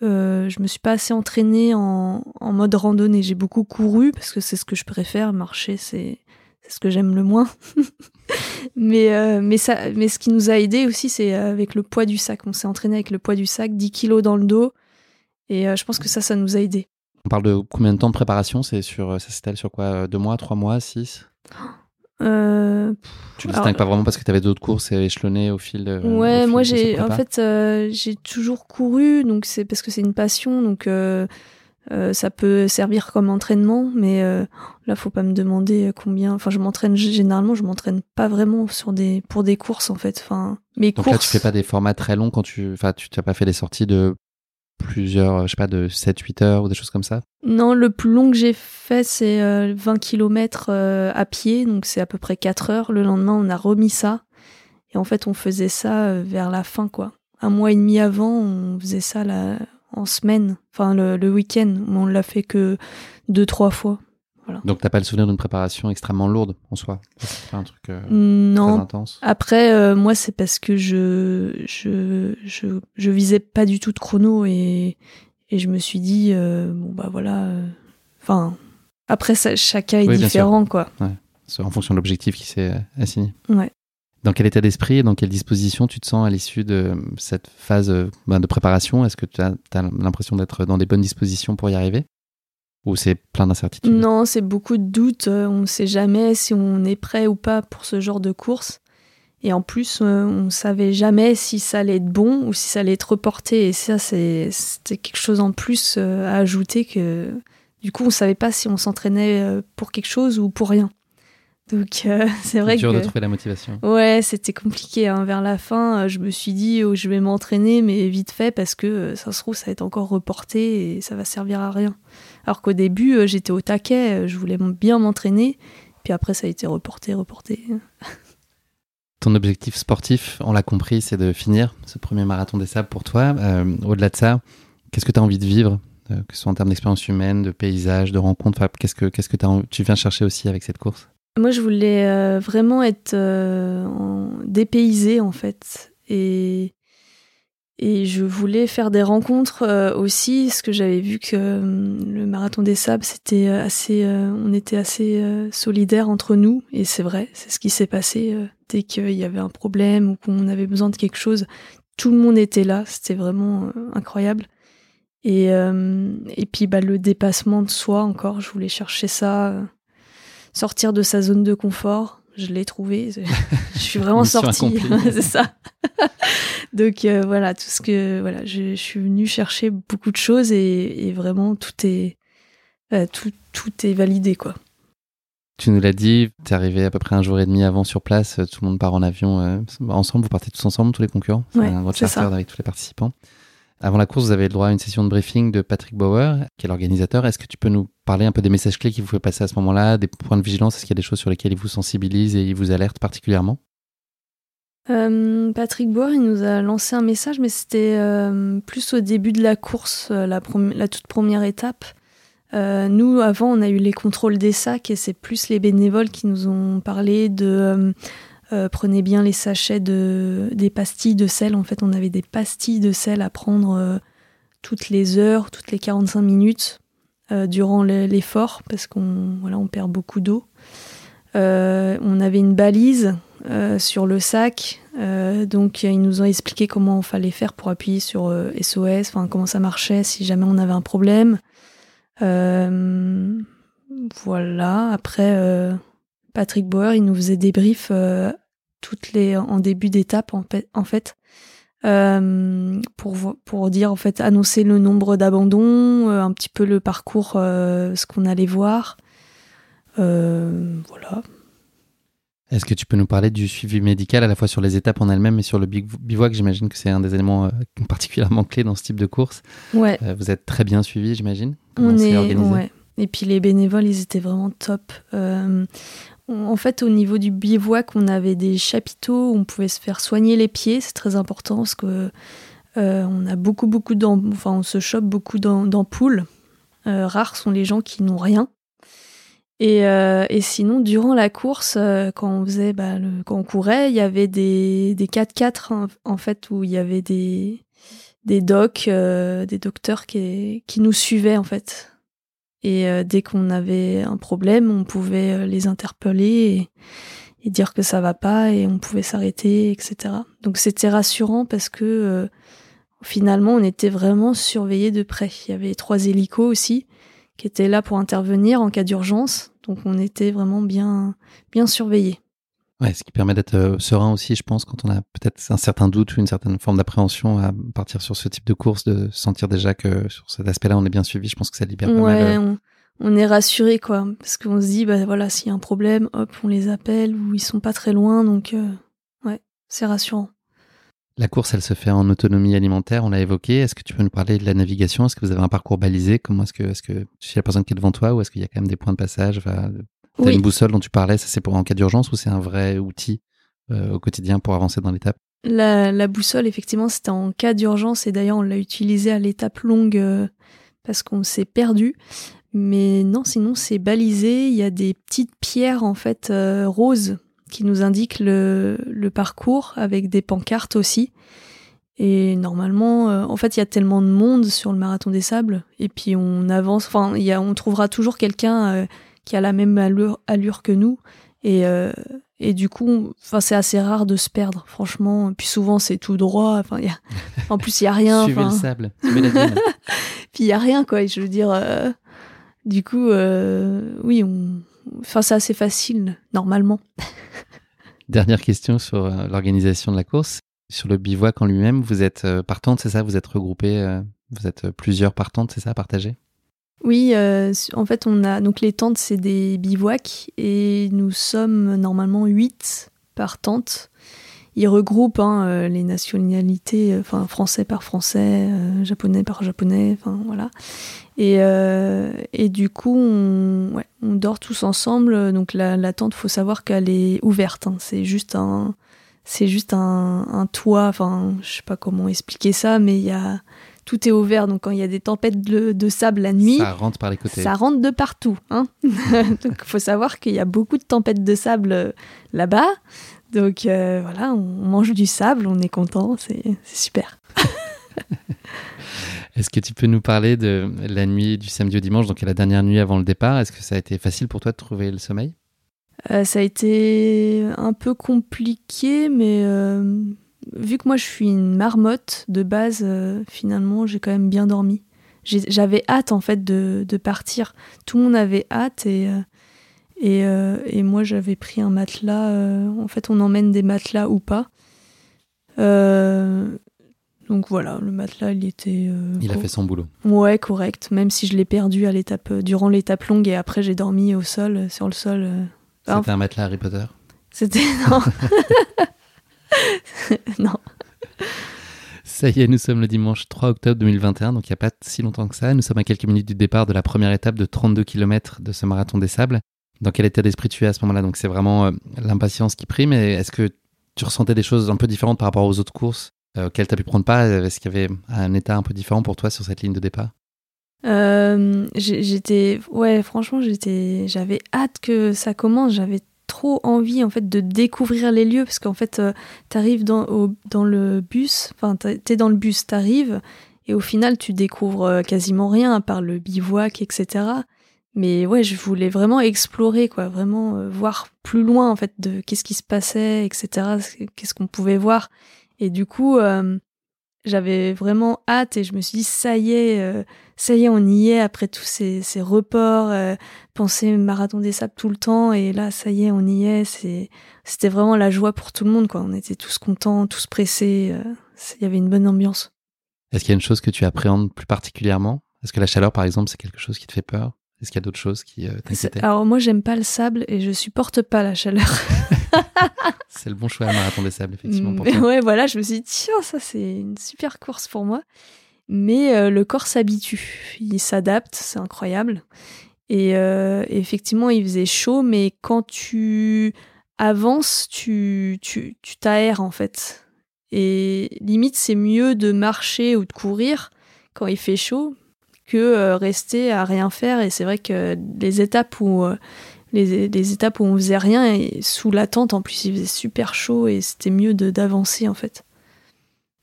je me suis pas assez entraînée en, en mode randonnée. J'ai beaucoup couru parce que c'est ce que je préfère. Marcher, c'est ce que j'aime le moins. [laughs] mais euh, mais ça, mais ce qui nous a aidé aussi, c'est avec le poids du sac. On s'est entraîné avec le poids du sac, 10 kilos dans le dos, et euh, je pense que ça, ça nous a aidé. On parle de combien de temps de préparation? C'est sur, ça s'étale sur quoi? Euh, Deux mois, trois mois, six? [gasps] Euh, Tu Alors, distingues pas vraiment parce que tu avais d'autres courses échelonnées au fil de. Ouais, au fil moi j'ai en fait euh, j'ai toujours couru donc c'est parce que c'est une passion donc euh, euh, ça peut servir comme entraînement mais euh, là faut pas me demander combien enfin je m'entraîne généralement je m'entraîne pas vraiment sur des pour des courses en fait. Enfin mes Donc courses là, tu fais pas des formats très longs quand tu. Enfin, tu n'as pas fait des sorties de plusieurs, je sais pas, de 7-8 heures ou des choses comme ça? Non, le plus long que j'ai fait c'est euh, 20 km à pied donc c'est à peu près 4 heures. Le lendemain on a remis ça. Et en fait on faisait ça euh, vers la fin quoi. Un mois et demi avant on faisait ça la en semaine, enfin le, le week-end, on l'a fait que deux trois fois. Donc t'as pas le souvenir d'une préparation extrêmement lourde en soi? C'est pas un truc euh, très Non. intense Après, euh, moi, c'est parce que je, je, je, je visais pas du tout de chrono et, et je me suis dit, euh, bon, bah voilà. Enfin, après, ça, chacun est Oui, différent, quoi. C'est en fonction de l'objectif qui s'est assigné. Ouais. Dans quel état d'esprit et dans quelle disposition tu te sens à l'issue de cette phase euh, ben, de préparation? Est-ce que tu as, l'impression d'être dans des bonnes dispositions pour y arriver? Ou c'est plein d'incertitudes? Non, c'est beaucoup de doutes. euh, On ne sait jamais si on est prêt ou pas pour ce genre de course. Et en plus, euh, on savait jamais si ça allait être bon ou si ça allait être reporté. Et ça, c'était quelque chose en plus à ajouter que du coup, on savait pas si on s'entraînait pour quelque chose ou pour rien. Donc, euh, [laughs] c'est vrai dur que de trouver la motivation. ouais, c'était compliqué. hein. Vers la fin, euh, je me suis dit, oh, je vais m'entraîner, mais vite fait parce que euh, ça se trouve, ça va être encore reporté et ça va servir à rien. Alors qu'au début, j'étais au taquet, je voulais bien m'entraîner. Puis après, ça a été reporté, reporté. [laughs] Ton objectif sportif, on l'a compris, c'est de finir ce premier marathon des sables pour toi. Euh, Au-delà de ça, qu'est-ce que tu as envie de vivre euh, Que ce soit en termes d'expérience humaine, de paysage, de rencontres, enfin, qu'est-ce que, qu'est-ce tu viens chercher aussi avec cette course? Moi, je voulais euh, vraiment être euh, dépaysée, en fait. Et, et je voulais faire des rencontres euh, aussi, parce que j'avais vu que le marathon des sables, c'était assez, on était assez solidaires entre nous. Et c'est vrai, c'est ce qui s'est passé. dès qu'il y avait un problème ou qu'on avait besoin de quelque chose, tout le monde était là. C'était vraiment incroyable. Et, et puis bah, le dépassement de soi encore, je voulais chercher ça. Sortir de sa zone de confort. Je l'ai trouvé. [laughs] je suis vraiment sortie. [laughs] c'est ça. [laughs] Donc euh, voilà, tout ce que voilà, je, je suis venue chercher beaucoup de choses et, et vraiment tout est euh, tout, tout est validé quoi. Tu nous l'as dit, tu es arrivé à peu près un jour et demi avant sur place, euh, tout le monde part en avion euh, ensemble, vous partez tous ensemble, tous les concurrents Ouais, un gros charter ça. avec tous les participants. Avant la course, vous avez le droit à une session de briefing de Patrick Bauer, qui est l'organisateur. Est-ce que tu peux nous parler un peu des messages clés qu'il vous fait passer à ce moment-là, des points de vigilance? Est-ce qu'il y a des choses sur lesquelles il vous sensibilise et il vous alerte particulièrement? Euh, Patrick Boer, il nous a lancé un message, mais c'était euh, plus au début de la course, euh, la, toute première étape. Nous, avant, on a eu les contrôles des sacs et c'est plus les bénévoles qui nous ont parlé de euh, prenez bien les sachets de des pastilles de sel. En fait, on avait des pastilles de sel à prendre euh, toutes les heures, toutes les 45 minutes euh, durant le- l'effort parce qu'on voilà, on perd beaucoup d'eau. On avait une balise sur le sac. Donc ils nous ont expliqué comment il fallait faire pour appuyer sur SOS, enfin comment ça marchait si jamais on avait un problème. Voilà. Après, Patrick Bauer, il nous faisait des briefs euh, toutes les en début d'étape en, fait- en fait. Euh, pour dire en fait annoncer le nombre d'abandons, euh, un petit peu le parcours, euh, ce qu'on allait voir. Voilà. Est-ce que tu peux nous parler du suivi médical à la fois sur les étapes en elles-mêmes et sur le bivouac? J'imagine que c'est un des éléments [laughs] particulièrement clés dans ce type de course. Ouais. Vous êtes très bien suivi, j'imagine On est, ouais. Et puis les bénévoles, ils étaient vraiment top. Euh, en fait, au niveau du bivouac, on avait des chapiteaux où on pouvait se faire soigner les pieds. C'est très important parce que on a beaucoup, beaucoup enfin, on se chope beaucoup d'ampoules. rares sont les gens qui n'ont rien. Euh, et, sinon, durant la course, euh, quand on faisait, bah, quand on courait, il y avait des, des 4x4 en, fait où il y avait des, des docs, euh, des docteurs qui, qui nous suivaient en fait. Et dès qu'on avait un problème, on pouvait les interpeller et, dire que ça va pas et on pouvait s'arrêter, etc. Donc c'était rassurant parce que finalement, on était vraiment surveillés de près. Il y avait trois hélicos aussi qui étaient là pour intervenir en cas d'urgence. Donc on était vraiment bien, bien surveillés. Ouais, ce qui permet d'être euh, serein aussi, je pense, quand on a peut-être un certain doute ou une certaine forme d'appréhension à partir sur ce type de course, de sentir déjà que sur cet aspect-là, on est bien suivi. Je pense que ça libère pas mal. Euh, on, est rassuré, quoi, parce qu'on se dit, bah voilà, s'il y a un problème, hop, on les appelle ou ils sont pas très loin, donc euh, ouais, c'est rassurant. La course, elle se fait en autonomie alimentaire, on l'a évoqué. Est-ce que tu peux nous parler de la navigation? Est-ce que vous avez un parcours balisé? Comment est-ce que, est-ce que tu sais la personne qui est devant toi ou est-ce qu'il y a quand même des points de passage enfin, T'as une boussole dont tu parlais, ça c'est pour en cas d'urgence ou c'est un vrai outil euh, au quotidien pour avancer dans l'étape? La, boussole, effectivement, c'était en cas d'urgence et d'ailleurs on l'a utilisée à l'étape longue euh, parce qu'on s'est perdu. Mais non, sinon c'est balisé. Il y a des petites pierres en fait euh, roses qui nous indique le, le, parcours avec des pancartes aussi. Et normalement, euh, en fait, il y a tellement de monde sur le marathon des sables, et puis on avance. Enfin, y a, on trouvera toujours quelqu'un qui a la même allure, allure que nous, et, euh, et du coup, enfin, c'est assez rare de se perdre, franchement. Puis souvent, c'est tout droit. Enfin, y a, [laughs] en plus, il y a rien. Suivez le sable, suivez la [laughs] puis il y a rien, quoi. Je veux dire, du coup, oui, on, enfin, c'est assez facile normalement. [laughs] Dernière question sur euh, l'organisation de la course. Sur le bivouac en lui-même, vous êtes euh, partante, c'est ça? Vous êtes regroupés, euh, vous êtes plusieurs partantes, c'est ça, à Oui, en fait, on a donc les tentes, c'est des bivouacs et nous sommes normalement huit partantes. Ils regroupent hein, les nationalités, enfin français par français, japonais par japonais, enfin voilà. Et, euh, et du coup, on, dort tous ensemble. Donc la, la tente, faut savoir qu'elle est ouverte. Hein. C'est juste un, c'est juste un, toit. Enfin, je sais pas comment expliquer ça, mais il y a tout est ouvert. Donc quand il y a des tempêtes de, de, sable la nuit, ça rentre par les côtés. Ça rentre de partout. Hein [laughs] donc il faut savoir qu'il y a beaucoup de tempêtes de sable euh, là-bas. Donc euh, voilà, on mange du sable, on est content, c'est super. [laughs] Est-ce que tu peux nous parler de la nuit du samedi au dimanche, donc la dernière nuit avant le départ? Est-ce que ça a été facile pour toi de trouver le sommeil? Euh, Ça a été un peu compliqué, mais euh, vu que moi je suis une marmotte de base, euh, finalement j'ai quand même bien dormi. J'avais hâte en fait de, partir. Tout le monde avait hâte et, et, et moi j'avais pris un matelas. en fait, on emmène des matelas ou pas. Donc voilà, le matelas, il était. Euh, il a fait son boulot. Ouais, correct. Même si je l'ai perdu à l'étape, euh, durant l'étape longue et après j'ai dormi au sol, euh, sur le sol. C'était un matelas Harry Potter? C'était. [laughs] Non. [laughs] non. Ça y est, nous sommes le dimanche 3 octobre 2021, donc il n'y a pas si longtemps que ça. Nous sommes à quelques minutes du départ de la première étape de 32 km de ce marathon des sables. Dans quel état d'esprit tu es à ce moment-là? Donc c'est vraiment l'impatience qui prime. Et est-ce que tu ressentais des choses un peu différentes par rapport aux autres courses euh, auquel tu as pu prendre part? Est-ce qu'il y avait un état un peu différent pour toi sur cette ligne de départ? Euh, J'étais, ouais, franchement, j'étais, j'avais hâte que ça commence. J'avais trop envie en fait de découvrir les lieux parce qu'en fait, euh, tu arrives dans, le bus, enfin, t'es dans le bus, t'arrives et au final, tu découvres quasiment rien à part le bivouac, etc. Mais ouais, je voulais vraiment explorer, quoi, vraiment voir plus loin en fait de qu'est-ce qui se passait, etc. Qu'est-ce qu'on pouvait voir. Et du coup, euh, j'avais vraiment hâte et je me suis dit, ça y est, euh, ça y est, on y est après tous ces, ces reports, euh, penser marathon des sables tout le temps et là, ça y est, on y est. C'était vraiment la joie pour tout le monde, quoi. On était tous contents, tous pressés. Il y avait une bonne ambiance. Est-ce qu'il y a une chose que tu appréhendes plus particulièrement? Est-ce que la chaleur, par exemple, c'est quelque chose qui te fait peur? Est-ce qu'il y a d'autres choses qui t'inquiétaient? Alors moi, j'aime pas le sable et je supporte pas la chaleur. [laughs] c'est le bon choix, le marathon des sables, effectivement. Pour ouais, voilà, je me suis dit, tiens, ça c'est une super course pour moi. Mais le corps s'habitue, il s'adapte, c'est incroyable. Et effectivement, il faisait chaud, mais quand tu avances, tu, tu, tu t'aères en fait. Et limite, c'est mieux de marcher ou de courir quand il fait chaud que euh, rester à rien faire. Et c'est vrai que les étapes où euh, les, les, étapes où on faisait rien et sous la tente, en plus, il faisait super chaud et c'était mieux d'avancer en fait.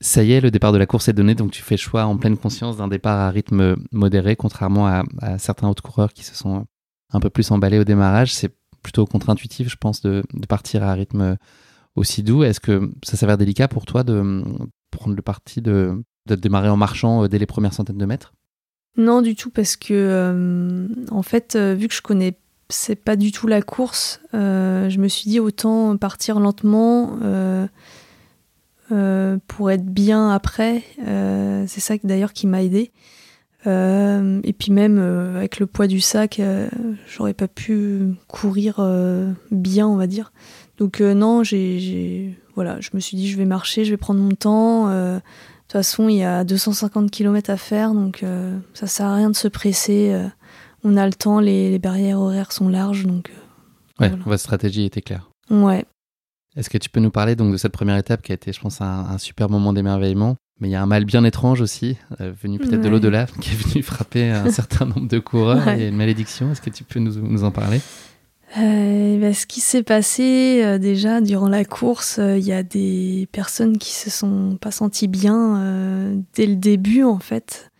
Ça y est, le départ de la course est donné, donc tu fais choix en pleine conscience d'un départ à rythme modéré, contrairement à, certains autres coureurs qui se sont un peu plus emballés au démarrage. C'est plutôt contre-intuitif, je pense, de, partir à rythme aussi doux. Est-ce que ça s'avère délicat pour toi de prendre le parti de, démarrer en marchant euh, dès les premières centaines de mètres? Non, du tout, parce que euh, en fait, euh, vu que je connais c'est pas du tout la course, je me suis dit autant partir lentement. Pour être bien après, c'est ça d'ailleurs qui m'a aidé. Euh, et puis même euh, avec le poids du sac, euh, j'aurais pas pu courir bien, on va dire. Donc non, j'ai, voilà, je me suis dit je vais marcher, je vais prendre mon temps. de toute façon, il y a 250 km à faire, donc ça sert à rien de se presser. on a le temps, les, barrières horaires sont larges, donc. ouais, votre stratégie était claire. Ouais. Est-ce que tu peux nous parler donc de cette première étape qui a été, je pense, un super moment d'émerveillement? Mais il y a un mal bien étrange aussi, euh, venu peut-être de l'au-delà, [laughs] qui est venu frapper un [laughs] certain nombre de coureurs. Il y a une malédiction. Est-ce que tu peux nous, nous en parler? Euh, bah, Ce qui s'est passé euh, déjà durant la course, il y a des personnes qui se sont pas senties bien dès le début en fait.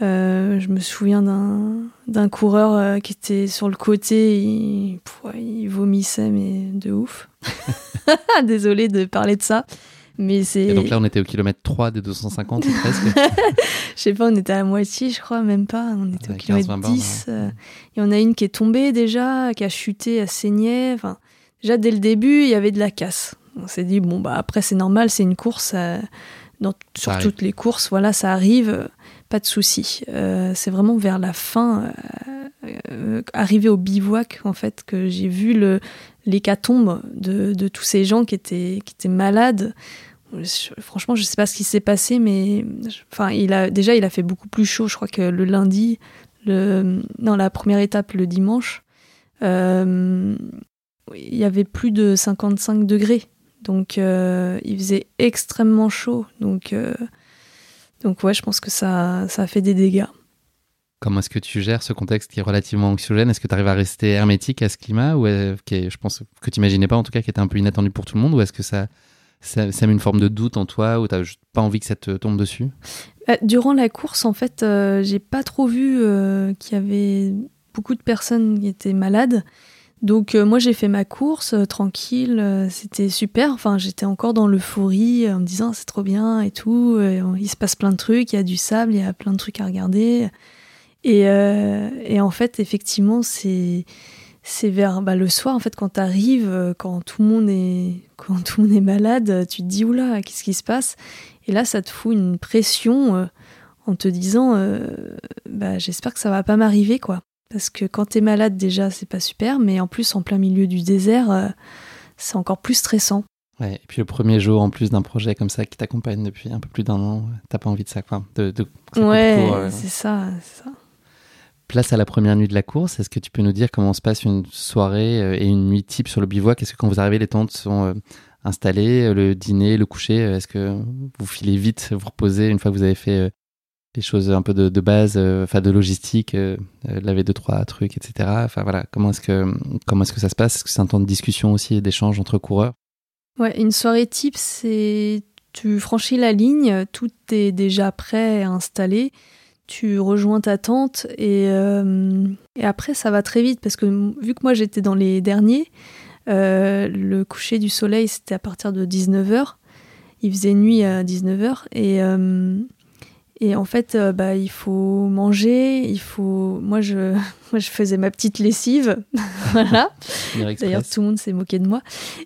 Je me souviens d'un coureur qui était sur le côté, il, il vomissait mais de ouf. [laughs] Désolée de parler de ça. Mais c'est... Et donc là, on était au kilomètre 3 des 250 presque. [laughs] je sais pas, on était à la moitié, je crois, même pas. On était au kilomètre 10. Euh, il y en a une qui est tombée déjà, qui a chuté, elle saignait. Enfin, déjà, dès le début, il y avait de la casse. On s'est dit, bon, bah après, c'est normal, c'est une course. Euh, dans, sur toutes les courses, voilà, ça arrive, pas de souci. Euh, c'est vraiment vers la fin, arrivé au bivouac, en fait, que j'ai vu le, l'hécatombe de, de tous ces gens qui étaient, malades franchement, je sais pas ce qui s'est passé, mais enfin, déjà il a fait beaucoup plus chaud. Je crois que le lundi, le, dans la première étape le dimanche, euh, il y avait plus de 55 degrés, donc euh, il faisait extrêmement chaud. Donc euh, donc ouais, je pense que ça ça a fait des dégâts. Comment est-ce que tu gères ce contexte qui est relativement anxiogène? Est-ce que tu arrives à rester hermétique à ce climat ou qui je pense que tu n'imaginais pas en tout cas, qui était un peu inattendu pour tout le monde Ou est-ce que ça ça, ça, met une forme de doute en toi ou t'as pas envie que ça te tombe dessus? Bah, Durant la course, en fait, euh, j'ai pas trop vu euh, qu'il y avait beaucoup de personnes qui étaient malades. Donc euh, moi j'ai fait ma course tranquille, c'était super. Enfin j'étais encore dans l'euphorie en me disant c'est trop bien et tout. il se passe plein de trucs, il y a du sable, il y a plein de trucs à regarder. Et, en fait effectivement c'est vers bah, le soir en fait quand tu arrives euh, quand tout le monde est [laughs] quand tout le monde est malade tu te dis oula qu'est-ce qui se passe? Et là ça te fout une pression euh, en te disant euh, bah, j'espère que ça va pas m'arriver quoi parce que quand tu es malade déjà c'est pas super mais en plus en plein milieu du désert c'est encore plus stressant. Ouais et puis le premier jour en plus d'un projet comme ça qui t'accompagne depuis un peu plus d'un an t'as pas envie de ça quoi de, ouais c'est ça c'est ça. Place à la première nuit de la course, est-ce que tu peux nous dire comment se passe une soirée euh, et une nuit type sur le bivouac? Est-ce que quand vous arrivez, les tentes sont euh, installées, euh, le dîner, le coucher Est-ce que vous filez vite, vous reposez une fois que vous avez fait les choses un peu de, base, enfin de logistique, laver deux trois trucs, etc. Enfin voilà, comment est-ce que comment est-ce que ça se passe? Est-ce que c'est un temps de discussion aussi et d'échange entre coureurs? Ouais, une soirée type, c'est tu franchis la ligne, tout est déjà prêt, installé. Tu rejoins ta tante et, euh, et, après ça va très vite parce que vu que moi j'étais dans les derniers, euh, le coucher du soleil c'était à partir de 19h, il faisait nuit à 19h et, euh, Et en fait, euh, bah, il faut manger, il faut. Moi, je, [laughs] moi, je faisais ma petite lessive, [laughs] voilà. D'ailleurs, tout le monde s'est moqué de moi.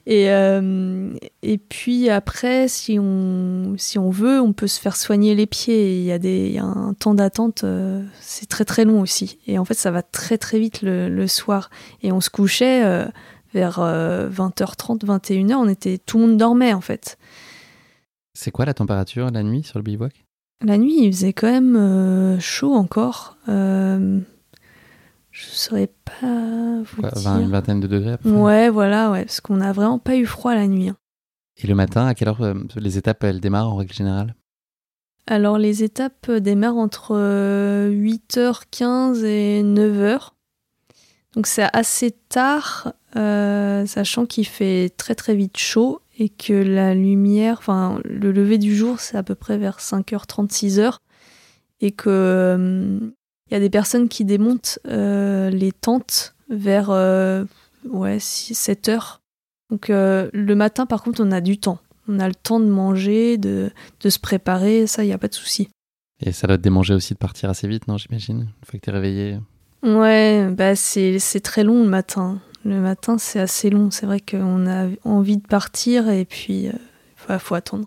Et euh, et puis après, si on si on veut, on peut se faire soigner les pieds. Il y a des, il y a un temps d'attente, euh, c'est très très long aussi. Et en fait, ça va très très vite le, le soir. Et on se couchait vers 20h30, 21h. On était, tout le monde dormait en fait. C'est quoi la température la nuit sur le bivouac? La nuit, il faisait quand même euh, chaud encore. Euh, je ne saurais pas vous dire. Une vingtaine de degrés après? Ouais, voilà, ouais, parce qu'on n'a vraiment pas eu froid la nuit. Hein. Et le matin, à quelle heure euh, les étapes elles démarrent en règle générale? Alors les étapes démarrent entre 8h15 et 9h. Donc c'est assez tard, sachant qu'il fait très très vite chaud et que la lumière, enfin le lever du jour, c'est à peu près vers 5h30, 6h, et que il euh, y a des personnes qui démontent euh, les tentes vers euh, ouais, 7h. Donc le matin, par contre, on a du temps. On a le temps de manger, de, de se préparer, ça, il n'y a pas de souci. Et ça doit te démanger aussi de partir assez vite, non, j'imagine, une fois que tu es réveillé? Ouais, bah c'est très long le matin le matin, c'est assez long. C'est vrai qu'on a envie de partir et puis il euh, faut, attendre.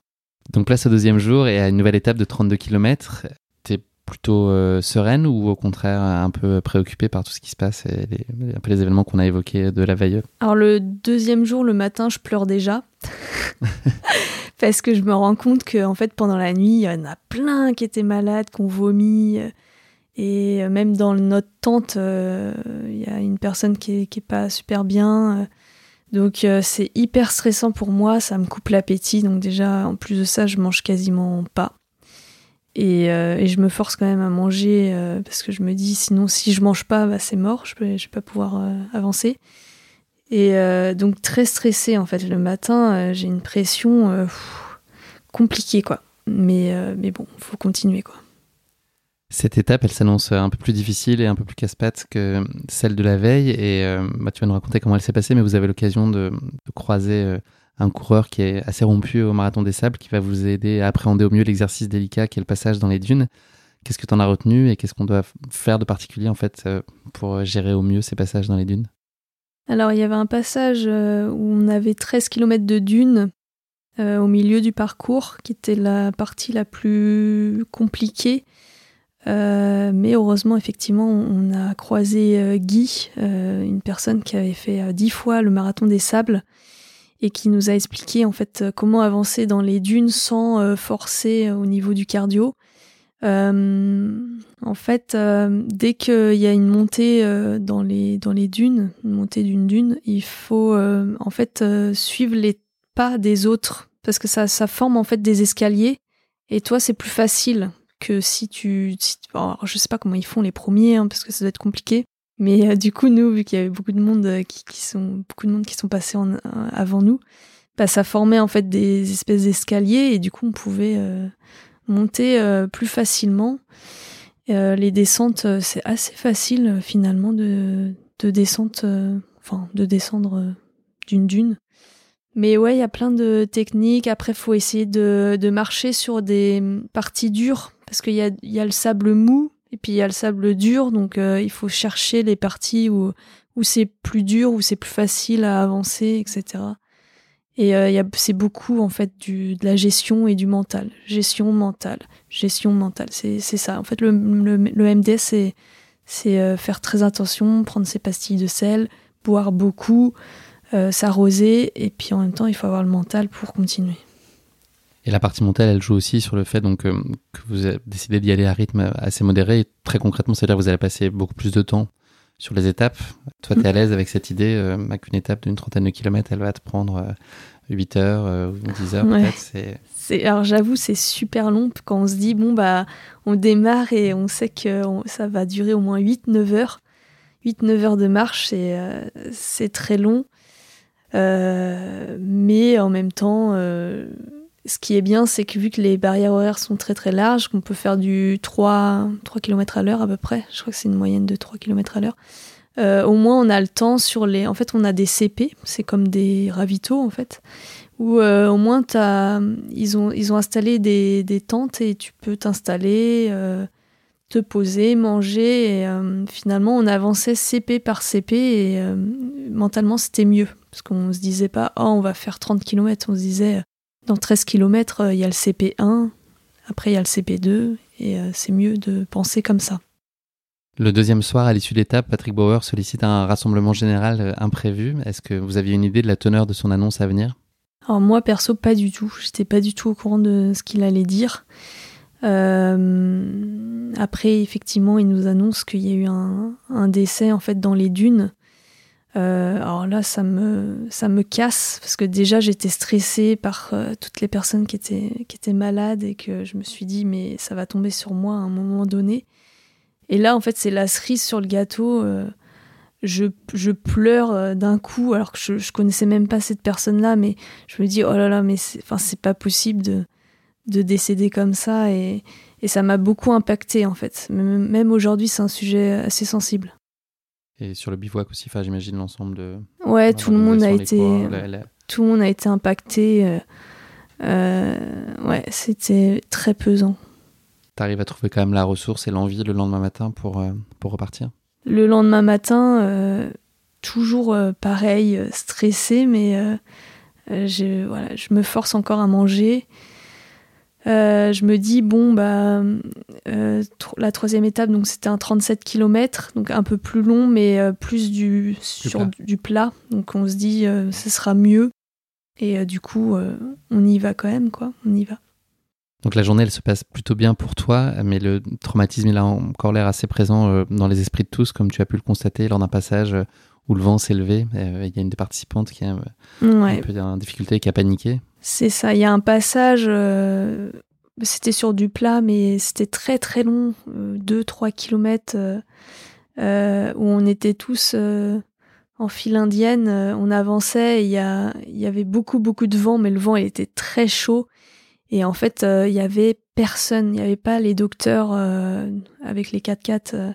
Donc place au deuxième jour et à une nouvelle étape de 32 km. T'es plutôt euh, sereine ou au contraire un peu préoccupée par tout ce qui se passe et les, un peu les événements qu'on a évoqués de la veille? Alors le deuxième jour, le matin, je pleure déjà. [laughs] Parce que je me rends compte que en fait pendant la nuit, il y en a plein qui étaient malades, qui ont vomi. Et euh, même dans notre tente, euh, il y a une personne qui est, pas super bien. Euh. Donc c'est hyper stressant pour moi, ça me coupe l'appétit. Donc déjà, en plus de ça, je mange quasiment pas. Et, je me force quand même à manger parce que je me dis sinon si je mange pas, bah, c'est mort, je vais, vais pas pouvoir avancer. Et donc très stressée en fait le matin, j'ai une pression compliquée quoi. Mais, mais bon, faut continuer quoi. Cette étape, elle s'annonce un peu plus difficile et un peu plus casse-patte que celle de la veille. Et euh, bah, tu vas nous raconter comment elle s'est passée, mais vous avez l'occasion de, croiser euh, un coureur qui est assez rompu au marathon des sables, qui va vous aider à appréhender au mieux l'exercice délicat qui est le passage dans les dunes. Qu'est-ce que tu en as retenu et qu'est-ce qu'on doit faire de particulier en fait euh, pour gérer au mieux ces passages dans les dunes? Alors il y avait un passage où on avait 13 km de dunes au milieu du parcours, qui était la partie la plus compliquée euh, mais heureusement, effectivement, on a croisé euh, Guy, euh, une personne qui avait fait dix fois le marathon des sables et qui nous a expliqué en fait comment avancer dans les dunes sans forcer au niveau du cardio. en fait, dès qu'il y a une montée dans les dunes, une montée d'une dune, il faut en fait suivre les pas des autres parce que ça ça forme en fait des escaliers et toi c'est plus facile que si tu, alors, je sais pas comment ils font les premiers, hein, parce que ça doit être compliqué. Mais euh, du coup, nous, vu qu'il y avait beaucoup de monde euh, qui, sont, beaucoup de monde qui sont passés euh, avant nous, bah, ça formait en fait des espèces d'escaliers et du coup, on pouvait monter plus facilement. les descentes, c'est assez facile finalement de, de descente, enfin de descendre d'une dune. Mais ouais, il y a plein de techniques. Après, faut essayer de, de marcher sur des parties dures parce qu'il y a, le sable mou et puis il y a le sable dur, donc euh, il faut chercher les parties où, c'est plus dur, où c'est plus facile à avancer, etc. Et euh, c'est beaucoup en fait de la gestion et du mental. Gestion mentale, gestion mentale, c'est ça. En fait, le, MDS, c'est euh, faire très attention, prendre ses pastilles de sel, boire beaucoup, s'arroser, et puis en même temps, il faut avoir le mental pour continuer. Et la partie mentale, elle joue aussi sur le fait donc, euh, que vous décidé d'y aller à rythme assez modéré. Et très concrètement, c'est-à-dire que vous allez passer beaucoup plus de temps sur les étapes. Toi, tu es à l'aise avec cette idée euh, qu'une étape d'une trentaine de kilomètres, elle va te prendre 8 euh, heures ou 10 heures peut-être. Alors j'avoue, c'est super long quand on se dit, bon, bah, on démarre et on sait que ça va durer au moins 8-9 heures. 8-9 heures de marche, c'est très long. mais en même temps ce qui est bien, c'est que vu que les barrières horaires sont très très larges, qu'on peut faire du 3, 3 km à l'heure à peu près, je crois que c'est une moyenne de 3 km à l'heure, au moins on a le temps sur les. En fait, on a des CP, c'est comme des ravitaux en fait, où au moins as... Ils, ont, ils ont installé des, des tentes et tu peux t'installer te poser, manger. Euh, finalement, on avançait CP par CP et euh, mentalement, c'était mieux. Parce qu'on se disait pas, oh, on va faire 30 km. On se disait, dans 13 km, euh, il y a le CP1, après il y a le CP2, et c'est mieux de penser comme ça. Le deuxième soir, à l'issue de l'étape, Patrick Bauer sollicite un rassemblement général imprévu. Est-ce que vous aviez une idée de la teneur de son annonce à venir? Alors moi, perso, pas du tout. J'étais pas du tout au courant de ce qu'il allait dire. Euh, après, effectivement, il nous annonce qu'il y a eu un, décès en fait dans les dunes. Euh, alors là, ça me, ça me casse parce que déjà j'étais stressée par euh, toutes les personnes qui étaient, qui étaient malades et que je me suis dit mais ça va tomber sur moi à un moment donné. Et là, en fait, c'est la cerise sur le gâteau. je, je, pleure d'un coup alors que je, je connaissais même pas cette personne-là, mais je me dis oh là là, mais c'est pas possible de, de décéder comme ça et, ça m'a beaucoup impacté en fait. Même aujourd'hui, c'est un sujet assez sensible. Et sur le bivouac aussi, enfin, j'imagine l'ensemble de. Ouais, tout le monde a été, tout le monde a été impacté. Euh, euh, ouais, c'était très pesant. T'arrives à trouver quand même la ressource et l'envie le lendemain matin pour, euh, pour repartir? Le lendemain matin, toujours pareil, stressé, mais je, voilà, je me force encore à manger. Euh, je me dis, bon, bah, euh, la troisième étape, donc c'était un 37 km, donc un peu plus long, mais euh, plus du, sur plat. Du, plat. Donc on se dit, ce sera mieux. Et du coup, on y va quand même, quoi. On y va. Donc la journée, elle se passe plutôt bien pour toi, mais le traumatisme, il a encore l'air assez présent dans les esprits de tous, comme tu as pu le constater lors d'un passage où le vent s'est levé. Il y a une des participantes qui a un peu en difficulté, qui a paniqué. C'est ça, il y a un passage, euh, c'était sur du plat, mais c'était très très long, 2-3 euh, kilomètres, euh, où on était tous en file indienne, on avançait, il y, il y avait beaucoup beaucoup de vent, mais le vent il était très chaud. Et en fait, il y avait personne, il n'y avait pas les docteurs avec les 4x4,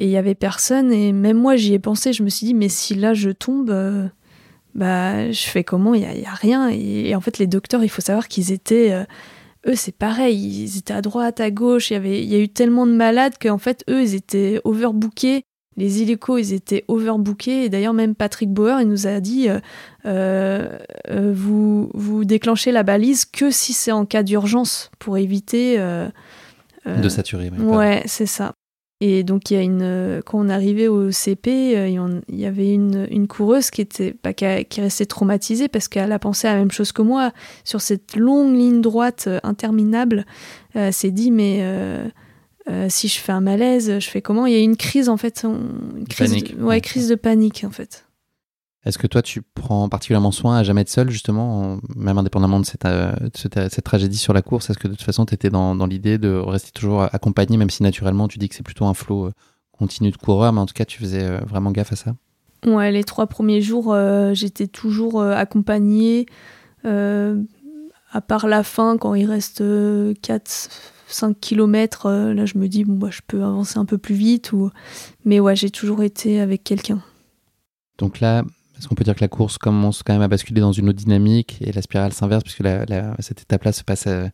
et il y avait personne. Et même moi, j'y ai pensé, je me suis dit, mais si là je tombe bah, je fais comment? Il n'y a, rien. Et, en fait, les docteurs, il faut savoir qu'ils étaient. Euh, eux, c'est pareil. Ils étaient à droite, à gauche. Il y, avait, il y a eu tellement de malades qu'en fait, eux, ils étaient overbookés. Les illécos, ils étaient overbookés. Et d'ailleurs, même Patrick Bauer, il nous a dit euh, euh, vous, vous déclanchez la balise que si c'est en cas d'urgence pour éviter. de saturer. ouais c'est ça. Et donc, il y a une, quand on arrivait au CP, euh, il y avait une, une coureuse qui était, bah, qui, qui restait traumatisée parce qu'elle a pensé à la même chose que moi. Sur cette longue ligne droite euh, interminable, euh, elle s'est dit, mais si je fais un malaise, je fais comment? Il y a une crise, en fait. Une crise, panique. ouais, crise de panique, en fait. Est-ce que toi, tu prends particulièrement soin à jamais être seul, justement, même indépendamment de cette, euh, cette, tragédie sur la course? Est-ce que de toute façon, tu étais dans, dans l'idée de rester toujours accompagné, même si naturellement, tu dis que c'est plutôt un flot euh, continu de coureurs, mais en tout cas, tu faisais euh, vraiment gaffe à ça? Ouais, les trois premiers jours, j'étais toujours accompagnée, à part la fin, quand il reste 4, 5 km, là, je me dis, bon, bah, je peux avancer un peu plus vite. Ou... Mais ouais, j'ai toujours été avec quelqu'un. Donc là, est-ce qu'on peut dire que la course commence quand même à basculer dans une autre dynamique et la spirale s'inverse puisque cette étape-là se passe euh,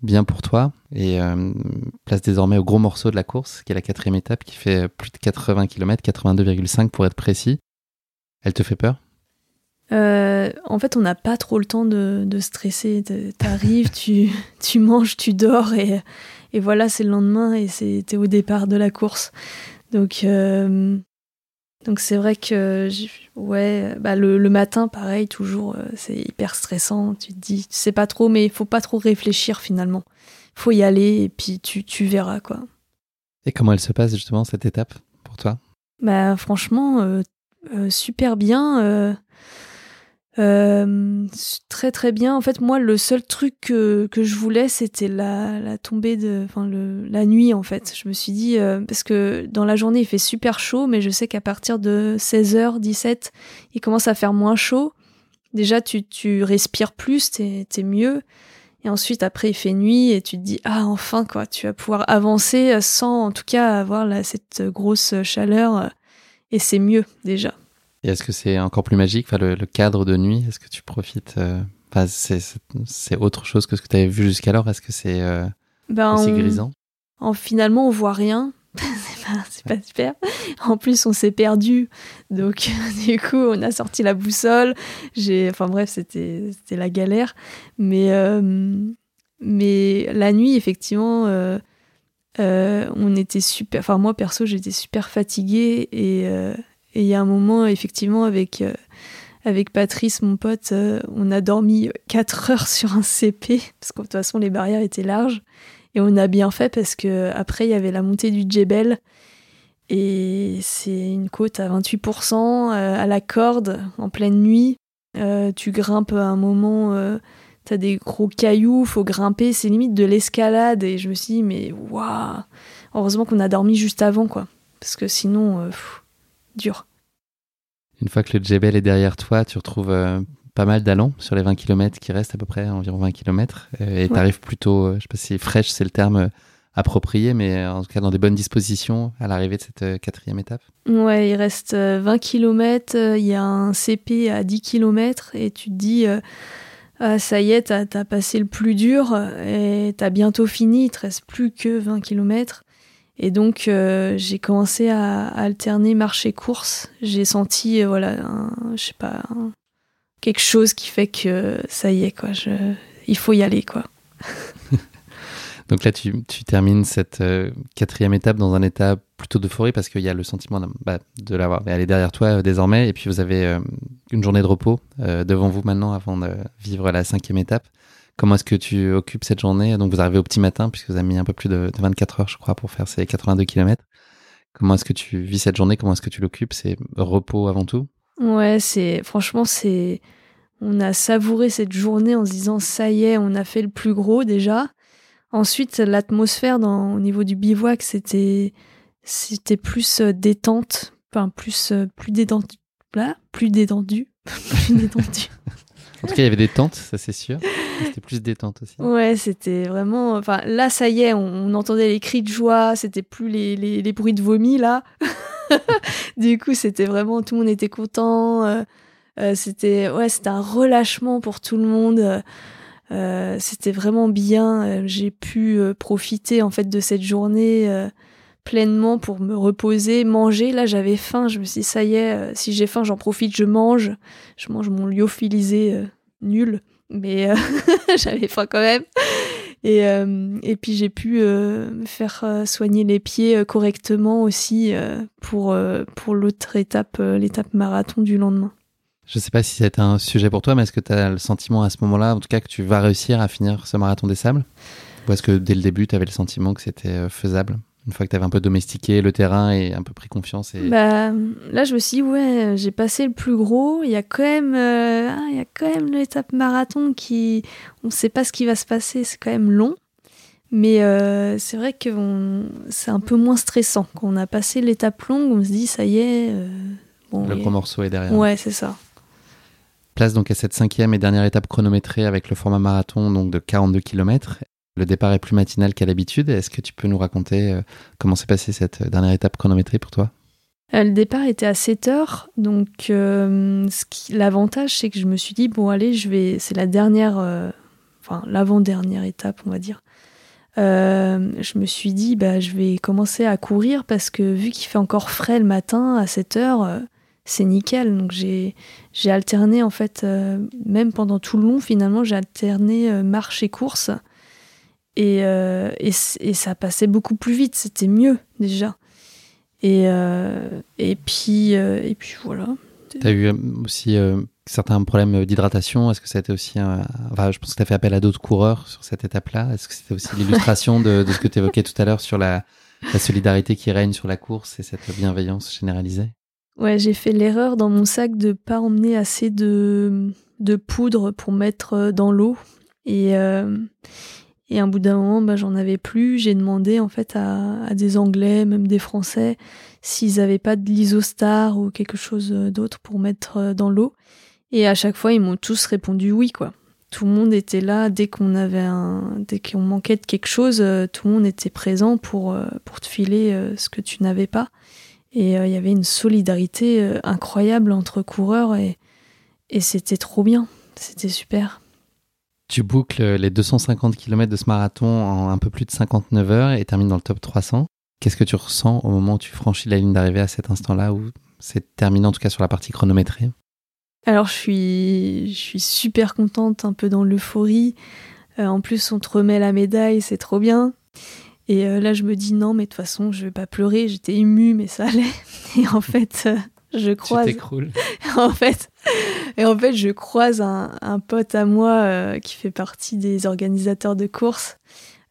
bien pour toi et euh, place désormais au gros morceau de la course qui est la quatrième étape qui fait plus de 80 km, 82,5 pour être précis. Elle te fait peur? Euh, en fait, on n'a pas trop le temps de, stresser. T'arrives, [laughs] tu, tu manges, tu dors et, et voilà, c'est le lendemain et c'était au départ de la course. Donc, donc c'est vrai que ouais, bah le, matin pareil toujours euh, c'est hyper stressant. Tu te dis tu sais pas trop mais il faut pas trop réfléchir finalement. Faut y aller et puis tu, tu verras quoi. Et comment elle se passe justement cette étape pour toi? Bah franchement euh, euh, super bien. Euh, très très bien. En fait, moi, le seul truc que, que je voulais, c'était la, la tombée de, enfin le, la nuit en fait. Je me suis dit euh, parce que dans la journée il fait super chaud, mais je sais qu'à partir de 16h, 17, il commence à faire moins chaud. Déjà, tu, tu respires plus, t'es es mieux. Et ensuite, après, il fait nuit et tu te dis ah enfin quoi, tu vas pouvoir avancer sans en tout cas avoir cette grosse chaleur et c'est mieux déjà. Et est-ce que c'est encore plus magique, enfin, le, cadre de nuit? Est-ce que tu profites enfin, c'est, autre chose que ce que tu avais vu jusqu'alors? Est-ce que c'est ben, aussi grisant? en, Finalement, on voit rien. [laughs] c'est pas, super. En plus, on s'est perdu. Donc, [laughs] du coup, on a sorti la boussole. J'ai, enfin bref, c'était, c'était la galère. Mais, mais la nuit, effectivement, euh, euh, on était super. Enfin, moi perso, j'étais super fatiguée euh, et il y a un moment, effectivement, avec avec Patrice, mon pote, on a dormi 4 [laughs] heures sur un CP parce que de toute façon les barrières étaient larges et on a bien fait parce que après il y avait la montée du Djebel et c'est une côte à 28% à la corde en pleine nuit. tu grimpes à un moment t'as des gros cailloux, faut grimper, c'est limite de l'escalade. Et je me suis dit, mais waouh Heureusement qu'on a dormi juste avant, quoi. Parce que sinon, euh, dur. Une fois que le Djebel est derrière toi, tu retrouves euh, pas mal d'allons sur les 20 km qui restent à peu près, environ 20 km. Euh, et tu arrives plutôt, je sais pas si fraîche, c'est le terme approprié, mais en tout cas dans des bonnes dispositions à l'arrivée de cette quatrième étape. Ouais, il reste 20 km, il y a un CP à 10 km et tu te dis ah, ça y est, t'as as passé le plus dur et t'as bientôt fini, il te reste plus que 20 km. Et donc euh, j'ai commencé à, alterner marché-course. J'ai senti, euh, voilà, je sais pas, quelque chose qui fait que ça y est, quoi. Je, il faut y aller, quoi. [laughs] Donc là, tu, termines cette euh, quatrième étape dans un état plutôt d'euphorie parce qu'il y a le sentiment bah, de l'avoir. Elle est derrière toi désormais et puis vous avez une journée de repos devant vous maintenant avant de vivre la cinquième étape. Comment est-ce que tu occupes cette journée? Donc vous arrivez au petit matin puisque vous avez mis un peu plus de, 24 heures, je crois, pour faire ces 82 km. Comment est-ce que tu vis cette journée? Comment est-ce que tu l'occupes? C'est repos avant tout? Ouais, c'est franchement c'est on a savouré cette journée en se disant ça y est, on a fait le plus gros déjà. Ensuite, l'atmosphère au niveau du bivouac, c'était c'était plus euh, détente, enfin plus euh, plus détendu, là, plus détendu, [laughs] plus détendu. [laughs] en tout cas, il y avait des tentes, ça c'est sûr. C'était plus détente aussi. Ouais, c'était vraiment. Enfin, là, ça y est, on, entendait les cris de joie. C'était plus les, bruits de vomi là. [laughs] du coup, c'était vraiment tout le monde était content. Euh, c'était ouais, c'était un relâchement pour tout le monde. Euh, c'était vraiment bien. Euh, j'ai pu euh, profiter en fait de cette journée pleinement pour me reposer, manger. Là, j'avais faim. Je me suis dit, ça y est, si j'ai faim, j'en profite, je mange. Je mange mon lyophilisé nul, mais [laughs] j'avais faim quand même. Et, puis j'ai pu me faire soigner les pieds correctement aussi pour, pour l'autre étape, l'étape marathon du lendemain. Je ne sais pas si c'est un sujet pour toi, mais est-ce que tu as le sentiment à ce moment-là, en tout cas, que tu vas réussir à finir ce marathon des sables? Ou est-ce que dès le début, tu avais le sentiment que c'était euh, faisable? Une fois que tu avais un peu domestiqué le terrain et un peu pris confiance et... bah, Là, je me suis dit, ouais, j'ai passé le plus gros. Il y a quand même, euh, ah, il y a quand même l'étape marathon qui. On ne sait pas ce qui va se passer, c'est quand même long. Mais euh, c'est vrai que c'est un peu moins stressant. Quand on a passé l'étape longue, on se dit, ça y est. Bon, le gros morceau est derrière. Ouais, c'est ça. Place donc à cette cinquième et dernière étape chronométrée avec le format marathon donc de 42 km. Le départ est plus matinal qu'à l'habitude. Est-ce que tu peux nous raconter euh, comment s'est passée cette dernière étape chronométrée pour toi? Euh, Le départ était à 7 heures. Donc euh, l'avantage, c'est que je me suis dit, bon allez, je vais... c'est la dernière, enfin l'avant-dernière étape, on va dire. je me suis dit, bah, je vais commencer à courir parce que vu qu'il fait encore frais le matin à 7 heures, c'est nickel. Donc j'ai alterné en fait, euh, même pendant tout le long finalement, j'ai alterné euh, marche et course. Et, euh, et, et, ça passait beaucoup plus vite, c'était mieux déjà. Et, et, puis, et puis voilà. Tu as eu aussi certains problèmes d'hydratation Est-ce que ça a été aussi un... enfin, je pense que tu as fait appel à d'autres coureurs sur cette étape-là. Est-ce que c'était aussi l'illustration de, de, ce que tu évoquais tout à l'heure sur la, la solidarité qui règne sur la course et cette bienveillance généralisée? Ouais, j'ai fait l'erreur dans mon sac de pas emmener assez de, de poudre pour mettre euh, dans l'eau. Et, euh, et un bout d'un moment, bah, j'en avais plus. J'ai demandé en fait à, des Anglais, même des Français, s'ils avaient pas de l'isostar ou quelque chose d'autre pour mettre euh, dans l'eau. Et à chaque fois, ils m'ont tous répondu oui, quoi. Tout le monde était là dès qu'on avait un, dès qu'on manquait de quelque chose, tout le monde était présent pour pour te filer ce que tu n'avais pas. Et il y avait une solidarité incroyable entre coureurs et, et c'était trop bien. C'était super. Tu boucles les 250 km de ce marathon en un peu plus de 59 heures et termines dans le top 300. Qu'est-ce que tu ressens au moment où tu franchis la ligne d'arrivée à cet instant-là, où c'est terminé en tout cas sur la partie chronométrée? Alors je suis, super contente, un peu dans l'euphorie. Euh, en plus, on te remet la médaille, c'est trop bien. Et euh, là, je me dis non, mais de toute façon, je vais pas pleurer. J'étais émue, mais ça [laughs] allait. Et en fait, euh, je croise. [laughs] en fait, et en fait, je croise un, un pote à moi qui fait partie des organisateurs de course,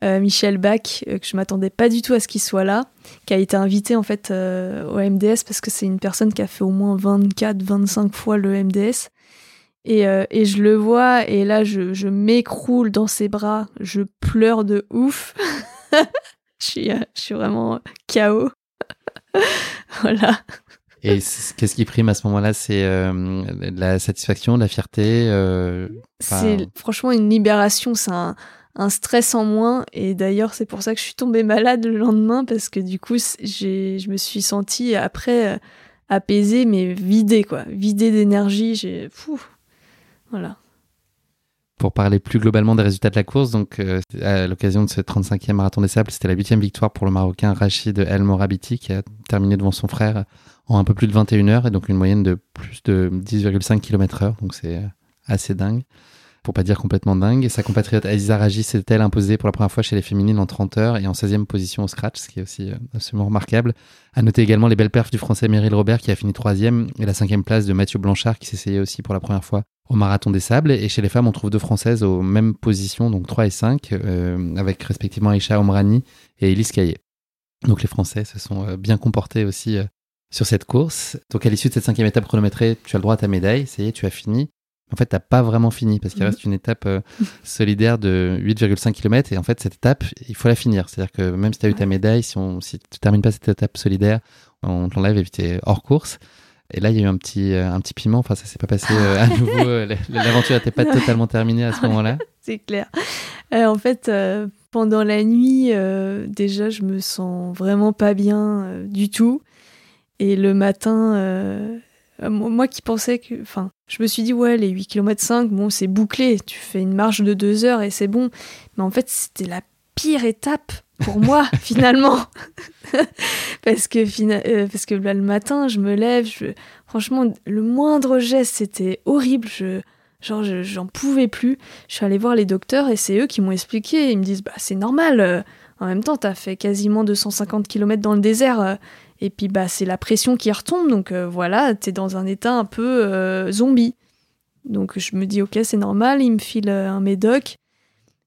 Michel Bach, que je m'attendais pas du tout à ce qu'il soit là, qui a été invité en fait au MDS parce que c'est une personne qui a fait au moins 24, 25 fois le MDS. Et, euh, et, je le vois, et là, je, je m'écroule dans ses bras, je pleure de ouf. [laughs] je, suis, euh, je suis vraiment KO. [laughs] voilà. Et qu'est-ce qui prime à ce moment-là? C'est euh, la satisfaction, la fierté C'est franchement une libération, c'est un, un, stress en moins. Et d'ailleurs, c'est pour ça que je suis tombée malade le lendemain, parce que du coup, je me suis sentie après apaisée, mais vidée, quoi. Vidée d'énergie. J'ai. Voilà. Pour parler plus globalement des résultats de la course, donc euh, à l'occasion de ce 35e marathon des sables, c'était la huitième victoire pour le Marocain Rachid El Morabiti qui a terminé devant son frère en un peu plus de 21 heures et donc une moyenne de plus de 10,5 km heure, donc c'est assez dingue pour pas dire complètement dingue. Sa compatriote Aziza Raji s'est-elle imposée pour la première fois chez les féminines en 30 heures et en 16e position au scratch, ce qui est aussi euh, absolument remarquable. À noter également les belles perfs du français Meryl Robert qui a fini troisième et la cinquième place de Mathieu Blanchard qui s'essayait aussi pour la première fois au Marathon des Sables. Et chez les femmes, on trouve deux Françaises aux mêmes positions, donc 3 et 5, euh, avec respectivement Aisha Omrani et Elise Caillé. Donc les Français se sont euh, bien comportés aussi sur cette course. Donc à l'issue de cette cinquième étape chronométrée, tu as le droit à ta médaille, ça y est, tu as fini en fait, t'as pas vraiment fini parce qu'il mhm. reste une étape euh, [laughs] solidaire de 8,5 km et en fait, cette étape, il faut la finir. C'est-à-dire que même si tu as eu ta médaille, si, on, si tu termines pas cette étape solidaire, on t'enlève et tu es hors course. Et là, il y a eu un petit, euh, un petit piment. Enfin, ça s'est pas passé euh, à nouveau. [laughs] L'aventure n'était pas totalement terminée à ce moment-là. [laughs] C'est clair. en fait, pendant la nuit, déjà, je me sens vraiment pas bien du tout. Et le matin, euh, moi qui pensais que. Enfin, je me suis dit, ouais, les 8 km 5, bon, c'est bouclé. Tu fais une marche de 2 heures et c'est bon. Mais en fait, c'était la pire étape pour moi, [laughs] finalement. [laughs] parce, que, euh, parce que là, le matin, je me lève. Je... Franchement, le moindre geste, c'était horrible. Je. Genre, j'en pouvais plus. Je suis allée voir les docteurs et c'est eux qui m'ont expliqué. Ils me disent, bah, c'est normal. Euh, en même temps, t'as fait quasiment 250 km dans le désert. Et puis bah c'est la pression qui retombe, donc euh, voilà, t'es dans un état un peu euh, zombie. Donc je me dis ok c'est normal, il me file euh, un médoc.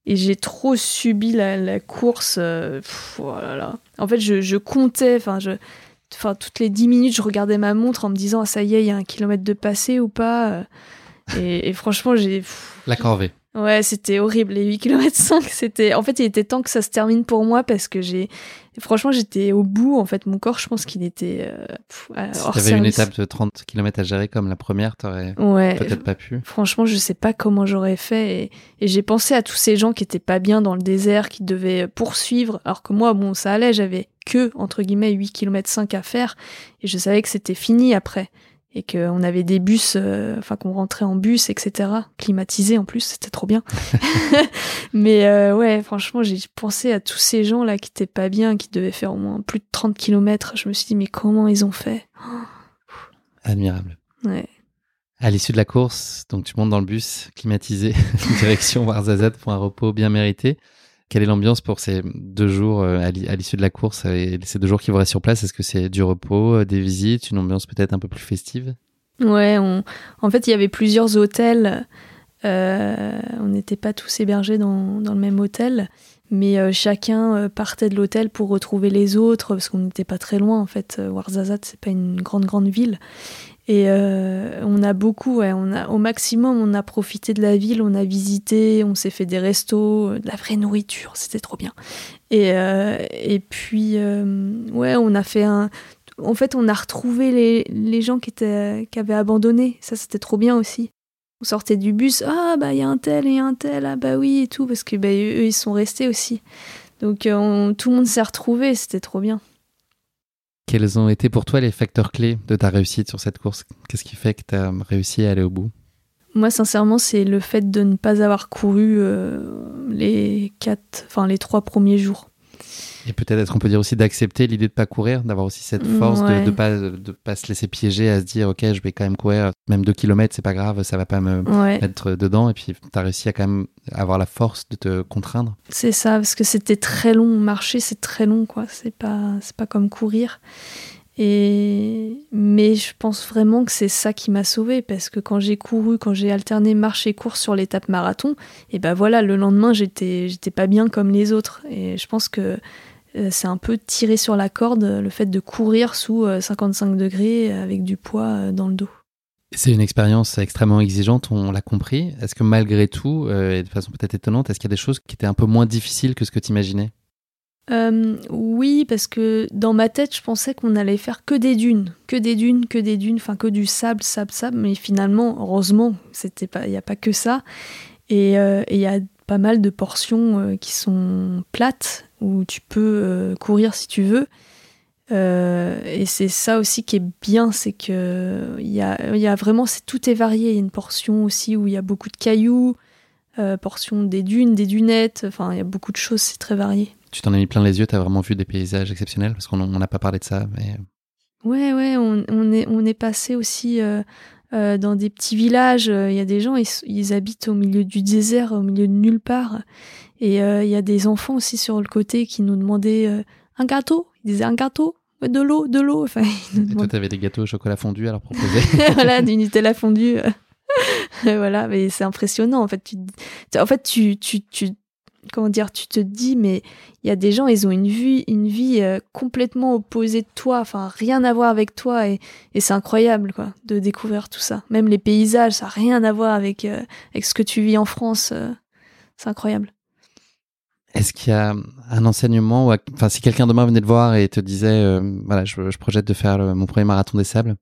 Et j'ai trop subi la, course. voilà. Oh en fait je, je comptais, enfin je, enfin toutes les 10 minutes je regardais ma montre en me disant ah, ça y est il y a un kilomètre de passé ou pas. Et, et franchement j'ai... La corvée. Ouais, c'était horrible. Les 8 km 5, c'était. En fait, il était temps que ça se termine pour moi parce que j'ai. Franchement, j'étais au bout. En fait, mon corps, je pense qu'il était. Euh, si t'avais une étape de 30 km à gérer comme la première, t'aurais ouais, peut-être pas pu. Franchement, je sais pas comment j'aurais fait. Et, et j'ai pensé à tous ces gens qui étaient pas bien dans le désert, qui devaient poursuivre. Alors que moi, bon, ça allait. J'avais que, entre guillemets, 8 km 5 à faire. Et je savais que c'était fini après et qu'on avait des bus, euh, enfin qu'on rentrait en bus, etc. Climatisé en plus, c'était trop bien. [laughs] [laughs] Mais euh, ouais, franchement, j'ai pensé à tous ces gens là qui étaient pas bien, qui devaient faire au moins plus de 30 km. Je me suis dit, mais comment ils ont fait? [gasps] Admirable. Ouais. À l'issue de la course, donc tu montes dans le bus climatisé, [laughs] direction Warzazat pour un repos bien mérité. Quelle est l'ambiance pour ces deux jours euh, à l'issue de la course et ces deux jours qui vont rester sur place? Est-ce que c'est du repos, euh, des visites, une ambiance peut-être un peu plus festive? Ouais, en fait, il y avait plusieurs hôtels. Euh, on n'était pas tous hébergés dans, le même hôtel, mais chacun partait de l'hôtel pour retrouver les autres parce qu'on n'était pas très loin. En fait, Warzazat, c'est pas une grande grande ville, et euh, on a beaucoup, on a, au maximum, on a profité de la ville, on a visité, on s'est fait des restos, de la vraie nourriture, c'était trop bien. Et, euh, et puis, euh, ouais, on a fait un. En fait, on a retrouvé les, les gens qui, étaient, qui avaient abandonné. Ça, c'était trop bien aussi. On sortait du bus, ah, bah, il y a un tel et un tel, ah, bah oui, et tout, parce que bah, eux, ils sont restés aussi. Donc, tout le monde s'est retrouvé, c'était trop bien. Quels ont été pour toi les facteurs clés de ta réussite sur cette course? Qu'est-ce qui fait que tu as réussi à aller au bout? Moi, sincèrement, c'est le fait de ne pas avoir couru les quatre, enfin les trois premiers jours. Et peut-être est-ce qu'on peut dire aussi d'accepter l'idée de pas courir, d'avoir aussi cette force de ne pas, de pas se laisser piéger à se dire ok je vais quand même courir, même deux kilomètres c'est pas grave, ça va pas me mettre dedans. Et puis tu as réussi à quand même avoir la force de te contraindre. C'est ça parce que c'était très long, marcher c'est très long quoi, c'est pas c'est pas comme courir. Et mais je pense vraiment que c'est ça qui m'a sauvé parce que quand j'ai couru, quand j'ai alterné marche et course sur l'étape marathon, et ben voilà, le lendemain j'étais j'étais pas bien comme les autres et je pense que euh, c'est un peu tiré sur la corde le fait de courir sous 55 euh, degrés avec du poids euh, dans le dos. C'est une expérience extrêmement exigeante, on l'a compris. Est-ce que malgré tout, et de façon peut-être étonnante, est-ce qu'il y a des choses qui étaient un peu moins difficiles que ce que tu imaginais oui, parce que dans ma tête, je pensais qu'on allait faire que des dunes, que des dunes, que des dunes, enfin que du sable, sable, sable. Mais finalement, heureusement, c'était pas, il n'y a pas que ça. Et il y a pas mal de portions qui sont plates où tu peux euh, courir si tu veux. Euh, et c'est ça aussi qui est bien, c'est que il y a, y a, vraiment, c'est tout est varié. Il y a une portion aussi où il y a beaucoup de cailloux, euh, portion des dunes, des dunettes. Enfin, il y a beaucoup de choses. C'est très varié. Tu t'en as mis plein les yeux. tu as vraiment vu des paysages exceptionnels parce qu'on n'a pas parlé de ça. Mais... Ouais, ouais. On, on est, on est passé aussi. dans des petits villages, il y a des gens, ils, ils, habitent au milieu du désert, au milieu de nulle part. Et euh, il y a des enfants aussi sur le côté qui nous demandaient euh, un gâteau. Ils disaient un gâteau, de l'eau, de l'eau. Enfin, et toi, t'avais des gâteaux au chocolat fondu à leur [laughs] proposer. voilà, du [laughs] Nutella fondu. [laughs] voilà, mais c'est impressionnant. En fait, tu, en fait, tu, tu, tu, comment dire, tu te dis, mais il y a des gens, ils ont une vie, une vie euh, complètement opposée de toi, enfin rien à voir avec toi, et, et c'est incroyable, quoi, de découvrir tout ça. Même les paysages, ça n'a rien à voir avec, avec ce que tu vis en France. c'est incroyable. Est-ce qu'il y a un enseignement, ou enfin, si quelqu'un demain venait te voir et te disait, euh, voilà, je, projette de faire mon premier marathon des sables,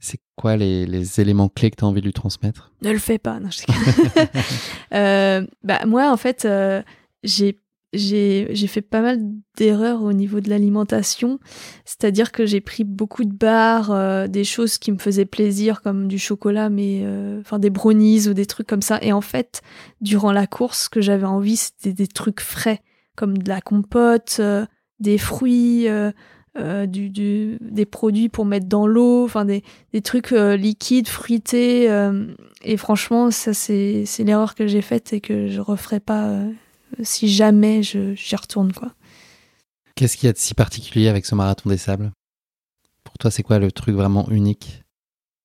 c'est quoi les, éléments clés que tu as envie de lui transmettre? Ne le fais pas, non, je sais [laughs] euh, bah, Moi, en fait, euh, j'ai j'ai fait pas mal d'erreurs au niveau de l'alimentation, c'est-à-dire que j'ai pris beaucoup de barres, euh, des choses qui me faisaient plaisir comme du chocolat, mais euh, enfin des brownies ou des trucs comme ça. Et en fait, durant la course, ce que j'avais envie, c'était des trucs frais, comme de la compote, euh, des fruits, du, du, des produits pour mettre dans l'eau, enfin des, des trucs liquides, fruités. et franchement, ça c'est l'erreur que j'ai faite et que je referai pas si jamais j'y retourne. quoi. Qu'est-ce qu'il y a de si particulier avec ce marathon des sables? Pour toi, c'est quoi le truc vraiment unique?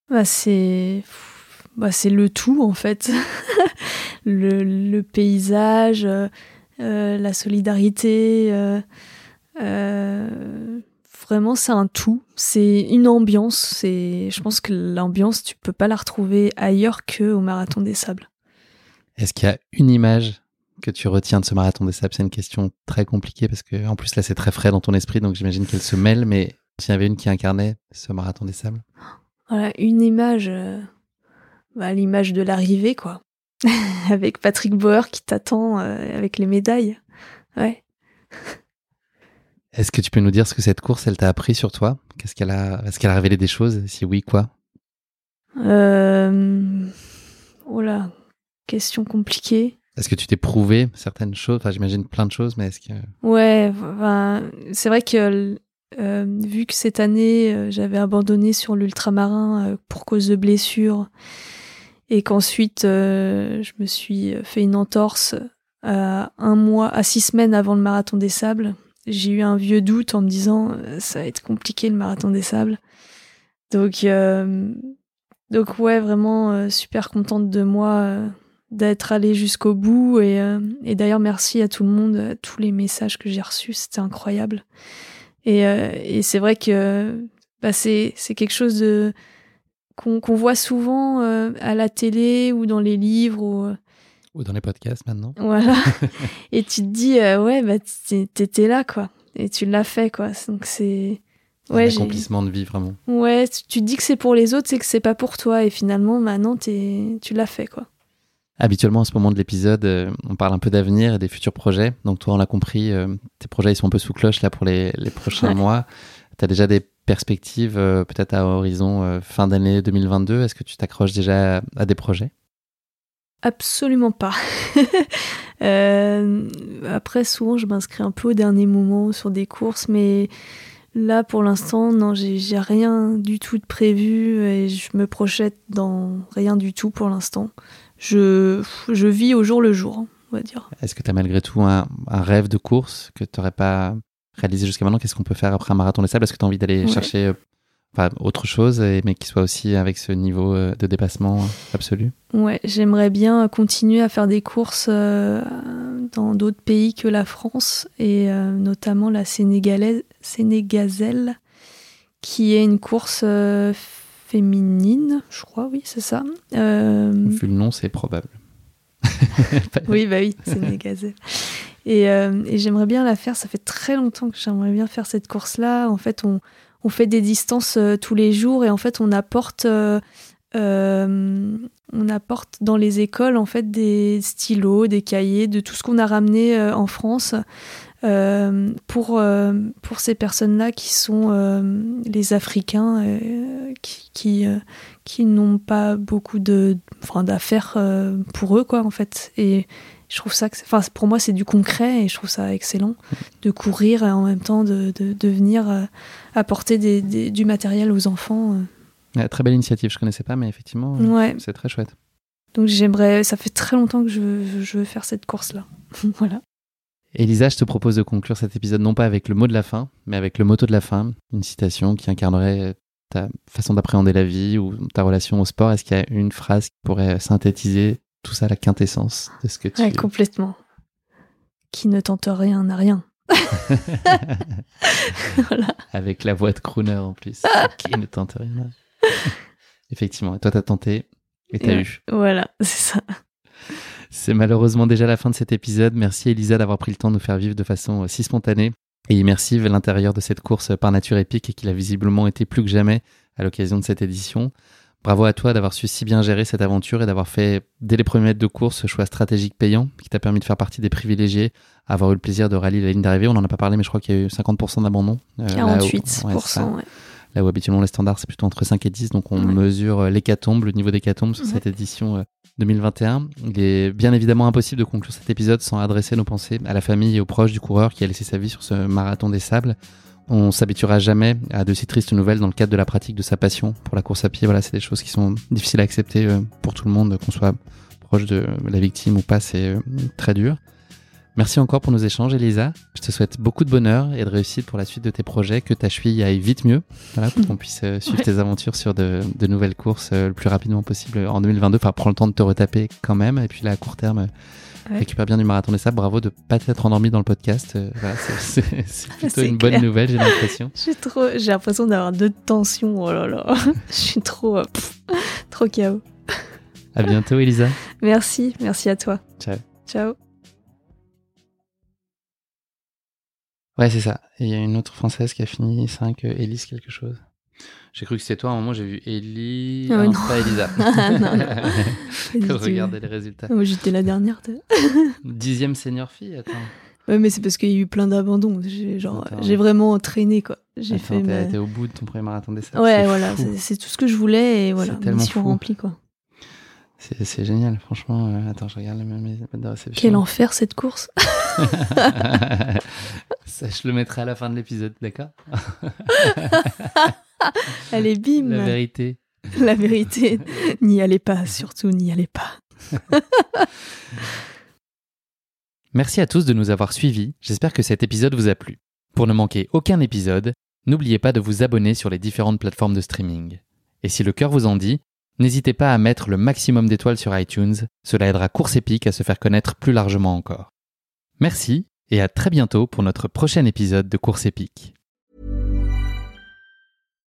Bah, C'est bah, le tout, en fait. [laughs] le, le, paysage, euh, euh, la solidarité. Euh, vraiment, c'est un tout. C'est une ambiance. Je pense que l'ambiance, tu peux pas la retrouver ailleurs qu'au marathon des sables. Est-ce qu'il y a une image que tu retiens de ce marathon des sables C'est une question très compliquée parce que en plus là c'est très frais dans ton esprit, donc j'imagine qu'elle se mêle. Mais s'il y avait une qui incarnait ce marathon des sables? Voilà, une image, euh, bah, l'image de l'arrivée quoi, [laughs] avec Patrick Bauer qui t'attend euh, avec les médailles. Ouais. Est-ce que tu peux nous dire ce que cette course elle t'a appris sur toi? Qu'est-ce qu'elle a Est-ce qu'elle a révélé des choses? Si oui, quoi? Euh... Oh là, question compliquée. Est-ce que tu t'es prouvé certaines choses? Enfin, j'imagine plein de choses, mais est-ce que... Ouais, c'est vrai que euh, vu que cette année, euh, j'avais abandonné sur l'ultramarin euh, pour cause de blessures, et qu'ensuite, je me suis fait une entorse à un mois, à six semaines avant le marathon des sables, j'ai eu un vieux doute en me disant, ça va être compliqué le marathon des sables. Donc, donc ouais, vraiment super contente de moi d'être allé jusqu'au bout. Et, euh, et d'ailleurs, merci à tout le monde, tous les messages que j'ai reçus, c'était incroyable. Et, euh, et c'est vrai que bah, c'est, c'est quelque chose de, qu'on, qu'on voit souvent euh, à la télé ou dans les livres. Ou, ou dans les podcasts maintenant. Voilà. [laughs] et tu te dis, ouais, bah, t'étais là, quoi. Et tu l'as fait, quoi. Donc c'est. Ouais, un accomplissement de vie, vraiment. Ouais, tu te dis que c'est pour les autres, c'est que c'est pas pour toi. Et finalement, maintenant, tu l'as fait, quoi. Habituellement, à ce moment de l'épisode, euh, on parle un peu d'avenir et des futurs projets. Donc, toi, on l'a compris, euh, tes projets, ils sont un peu sous cloche là pour les, les prochains mois. Tu as déjà des perspectives, peut-être à horizon fin d'année 2022 Est-ce que tu t'accroches déjà à, des projets? Absolument pas. [laughs] après, souvent, je m'inscris un peu au dernier moment sur des courses, mais Là, pour l'instant, non, j'ai rien du tout de prévu et je me projette dans rien du tout pour l'instant. Je, je vis au jour le jour, on va dire. Est-ce que tu as malgré tout un, rêve de course que tu n'aurais pas réalisé jusqu'à maintenant? Qu'est-ce qu'on peut faire après un marathon des sables? Est-ce que tu as envie d'aller chercher euh, autre chose, mais qui soit aussi avec ce niveau euh, de dépassement absolu? Ouais, j'aimerais bien continuer à faire des courses euh, dans d'autres pays que la France et notamment la sénégalaise, Sénégazelle, qui est une course euh, féminine, je crois, oui, c'est ça. Euh... Vu le nom, c'est probable. [laughs] oui, bah oui, Sénégazelle. Et, euh, et j'aimerais bien la faire, ça fait très longtemps que j'aimerais bien faire cette course-là. En fait, on, on fait des distances euh, tous les jours et en fait, on apporte on apporte dans les écoles en fait des stylos, des cahiers, de tout ce qu'on a ramené en France euh, pour, euh, pour ces personnes-là qui sont euh, les Africains qui, qui, qui n'ont pas beaucoup de, d'affaires pour eux, quoi, en fait. Et je trouve ça, enfin, pour moi, c'est du concret et je trouve ça excellent de courir et en même temps de, de, de venir apporter des, du matériel aux enfants. très belle initiative, je connaissais pas, mais effectivement, ouais. c'est très chouette. Donc j'aimerais, ça fait très longtemps que je, je veux faire cette course-là. [laughs] voilà. Elisa, je te propose de conclure cet épisode non pas avec le mot de la fin, mais avec le motto de la fin, une citation qui incarnerait ta façon d'appréhender la vie ou ta relation au sport. Est-ce qu'il y a une phrase qui pourrait synthétiser tout ça, la quintessence de ce que tu... Ouais, complètement. Qui ne tente rien n'a rien. [laughs] Avec la voix de crooner en plus. qui ne tente rien. Effectivement. Et toi, t'as tenté et t'as eu. Voilà, [laughs] c'est ça. C'est malheureusement déjà la fin de cet épisode. Merci Elisa d'avoir pris le temps de nous faire vivre de façon euh, si spontanée. Et immersive l'intérieur de cette course par nature épique et qui a visiblement été plus que jamais à l'occasion de cette édition. Bravo à toi d'avoir su si bien gérer cette aventure et d'avoir fait, dès les premiers mètres de course, ce choix stratégique payant qui t'a permis de faire partie des privilégiés, avoir eu le plaisir de rallier la ligne d'arrivée. On n'en a pas parlé, mais je crois qu'il y a eu 50% d'abandon. 48%, Là où habituellement les standards, c'est plutôt entre 5 et 10. Donc on mesure euh, l'hécatombe, le niveau d'hécatombe sur cette édition 2021. Euh, Il est bien évidemment impossible de conclure cet épisode sans adresser nos pensées à la famille et aux proches du coureur qui a laissé sa vie sur ce marathon des sables. On s'habituera jamais à de si tristes nouvelles dans le cadre de la pratique de sa passion pour la course à pied. Voilà, c'est des choses qui sont difficiles à accepter euh, pour tout le monde, qu'on soit proche de la victime ou pas, c'est très dur. Merci encore pour nos échanges, Elisa. Je te souhaite beaucoup de bonheur et de réussite pour la suite de tes projets, que ta cheville aille vite mieux, voilà, pour qu'on puisse euh, suivre tes aventures sur de, nouvelles courses euh, le plus rapidement possible en 2022. Enfin, prends le temps de te retaper quand même. Et puis là, à court terme, récupère bien du marathon des sables. Bravo de pas t'être endormi dans le podcast. Euh, c'est [laughs] plutôt une bonne nouvelle, j'ai l'impression. J'ai l'impression d'avoir deux tensions. Oh là là. [laughs] Je suis trop, trop chaos. À bientôt, Elisa. Merci, merci à toi. Ciao. Ciao. Ouais, c'est ça. Et il y a une autre française qui a fini 5, euh, Élise quelque chose. J'ai cru que c'était toi. À un moment, j'ai vu Ellie. Ah non, pas Elisa. [laughs] [laughs] non, non. regardais les résultats. Moi, j'étais la dernière. [laughs] Dixième senior fille, attends. Ouais, mais c'est parce qu'il y a eu plein d'abandons. J'ai genre, j'ai vraiment entraîné quoi. J'ai fait. T'es au bout de ton premier marathon d'essai. Ouais, voilà, c'est tout ce que je voulais et voilà, mission remplie quoi. C'est génial, franchement. Euh, attends, je regarde les mêmes de réception. Quel enfer cette course [laughs] Ça, je le mettrai à la fin de l'épisode, d'accord [laughs] Elle est bim La vérité. La vérité. [laughs] n'y allez pas, surtout n'y allez pas. Merci à tous de nous avoir suivis. J'espère que cet épisode vous a plu. Pour ne manquer aucun épisode, n'oubliez pas de vous abonner sur les différentes plateformes de streaming. Et si le cœur vous en dit, N'hésitez pas à mettre le maximum d'étoiles sur iTunes, cela aidera Course Épique à se faire connaître plus largement encore. Merci et à très bientôt pour notre prochain épisode de Course Épique.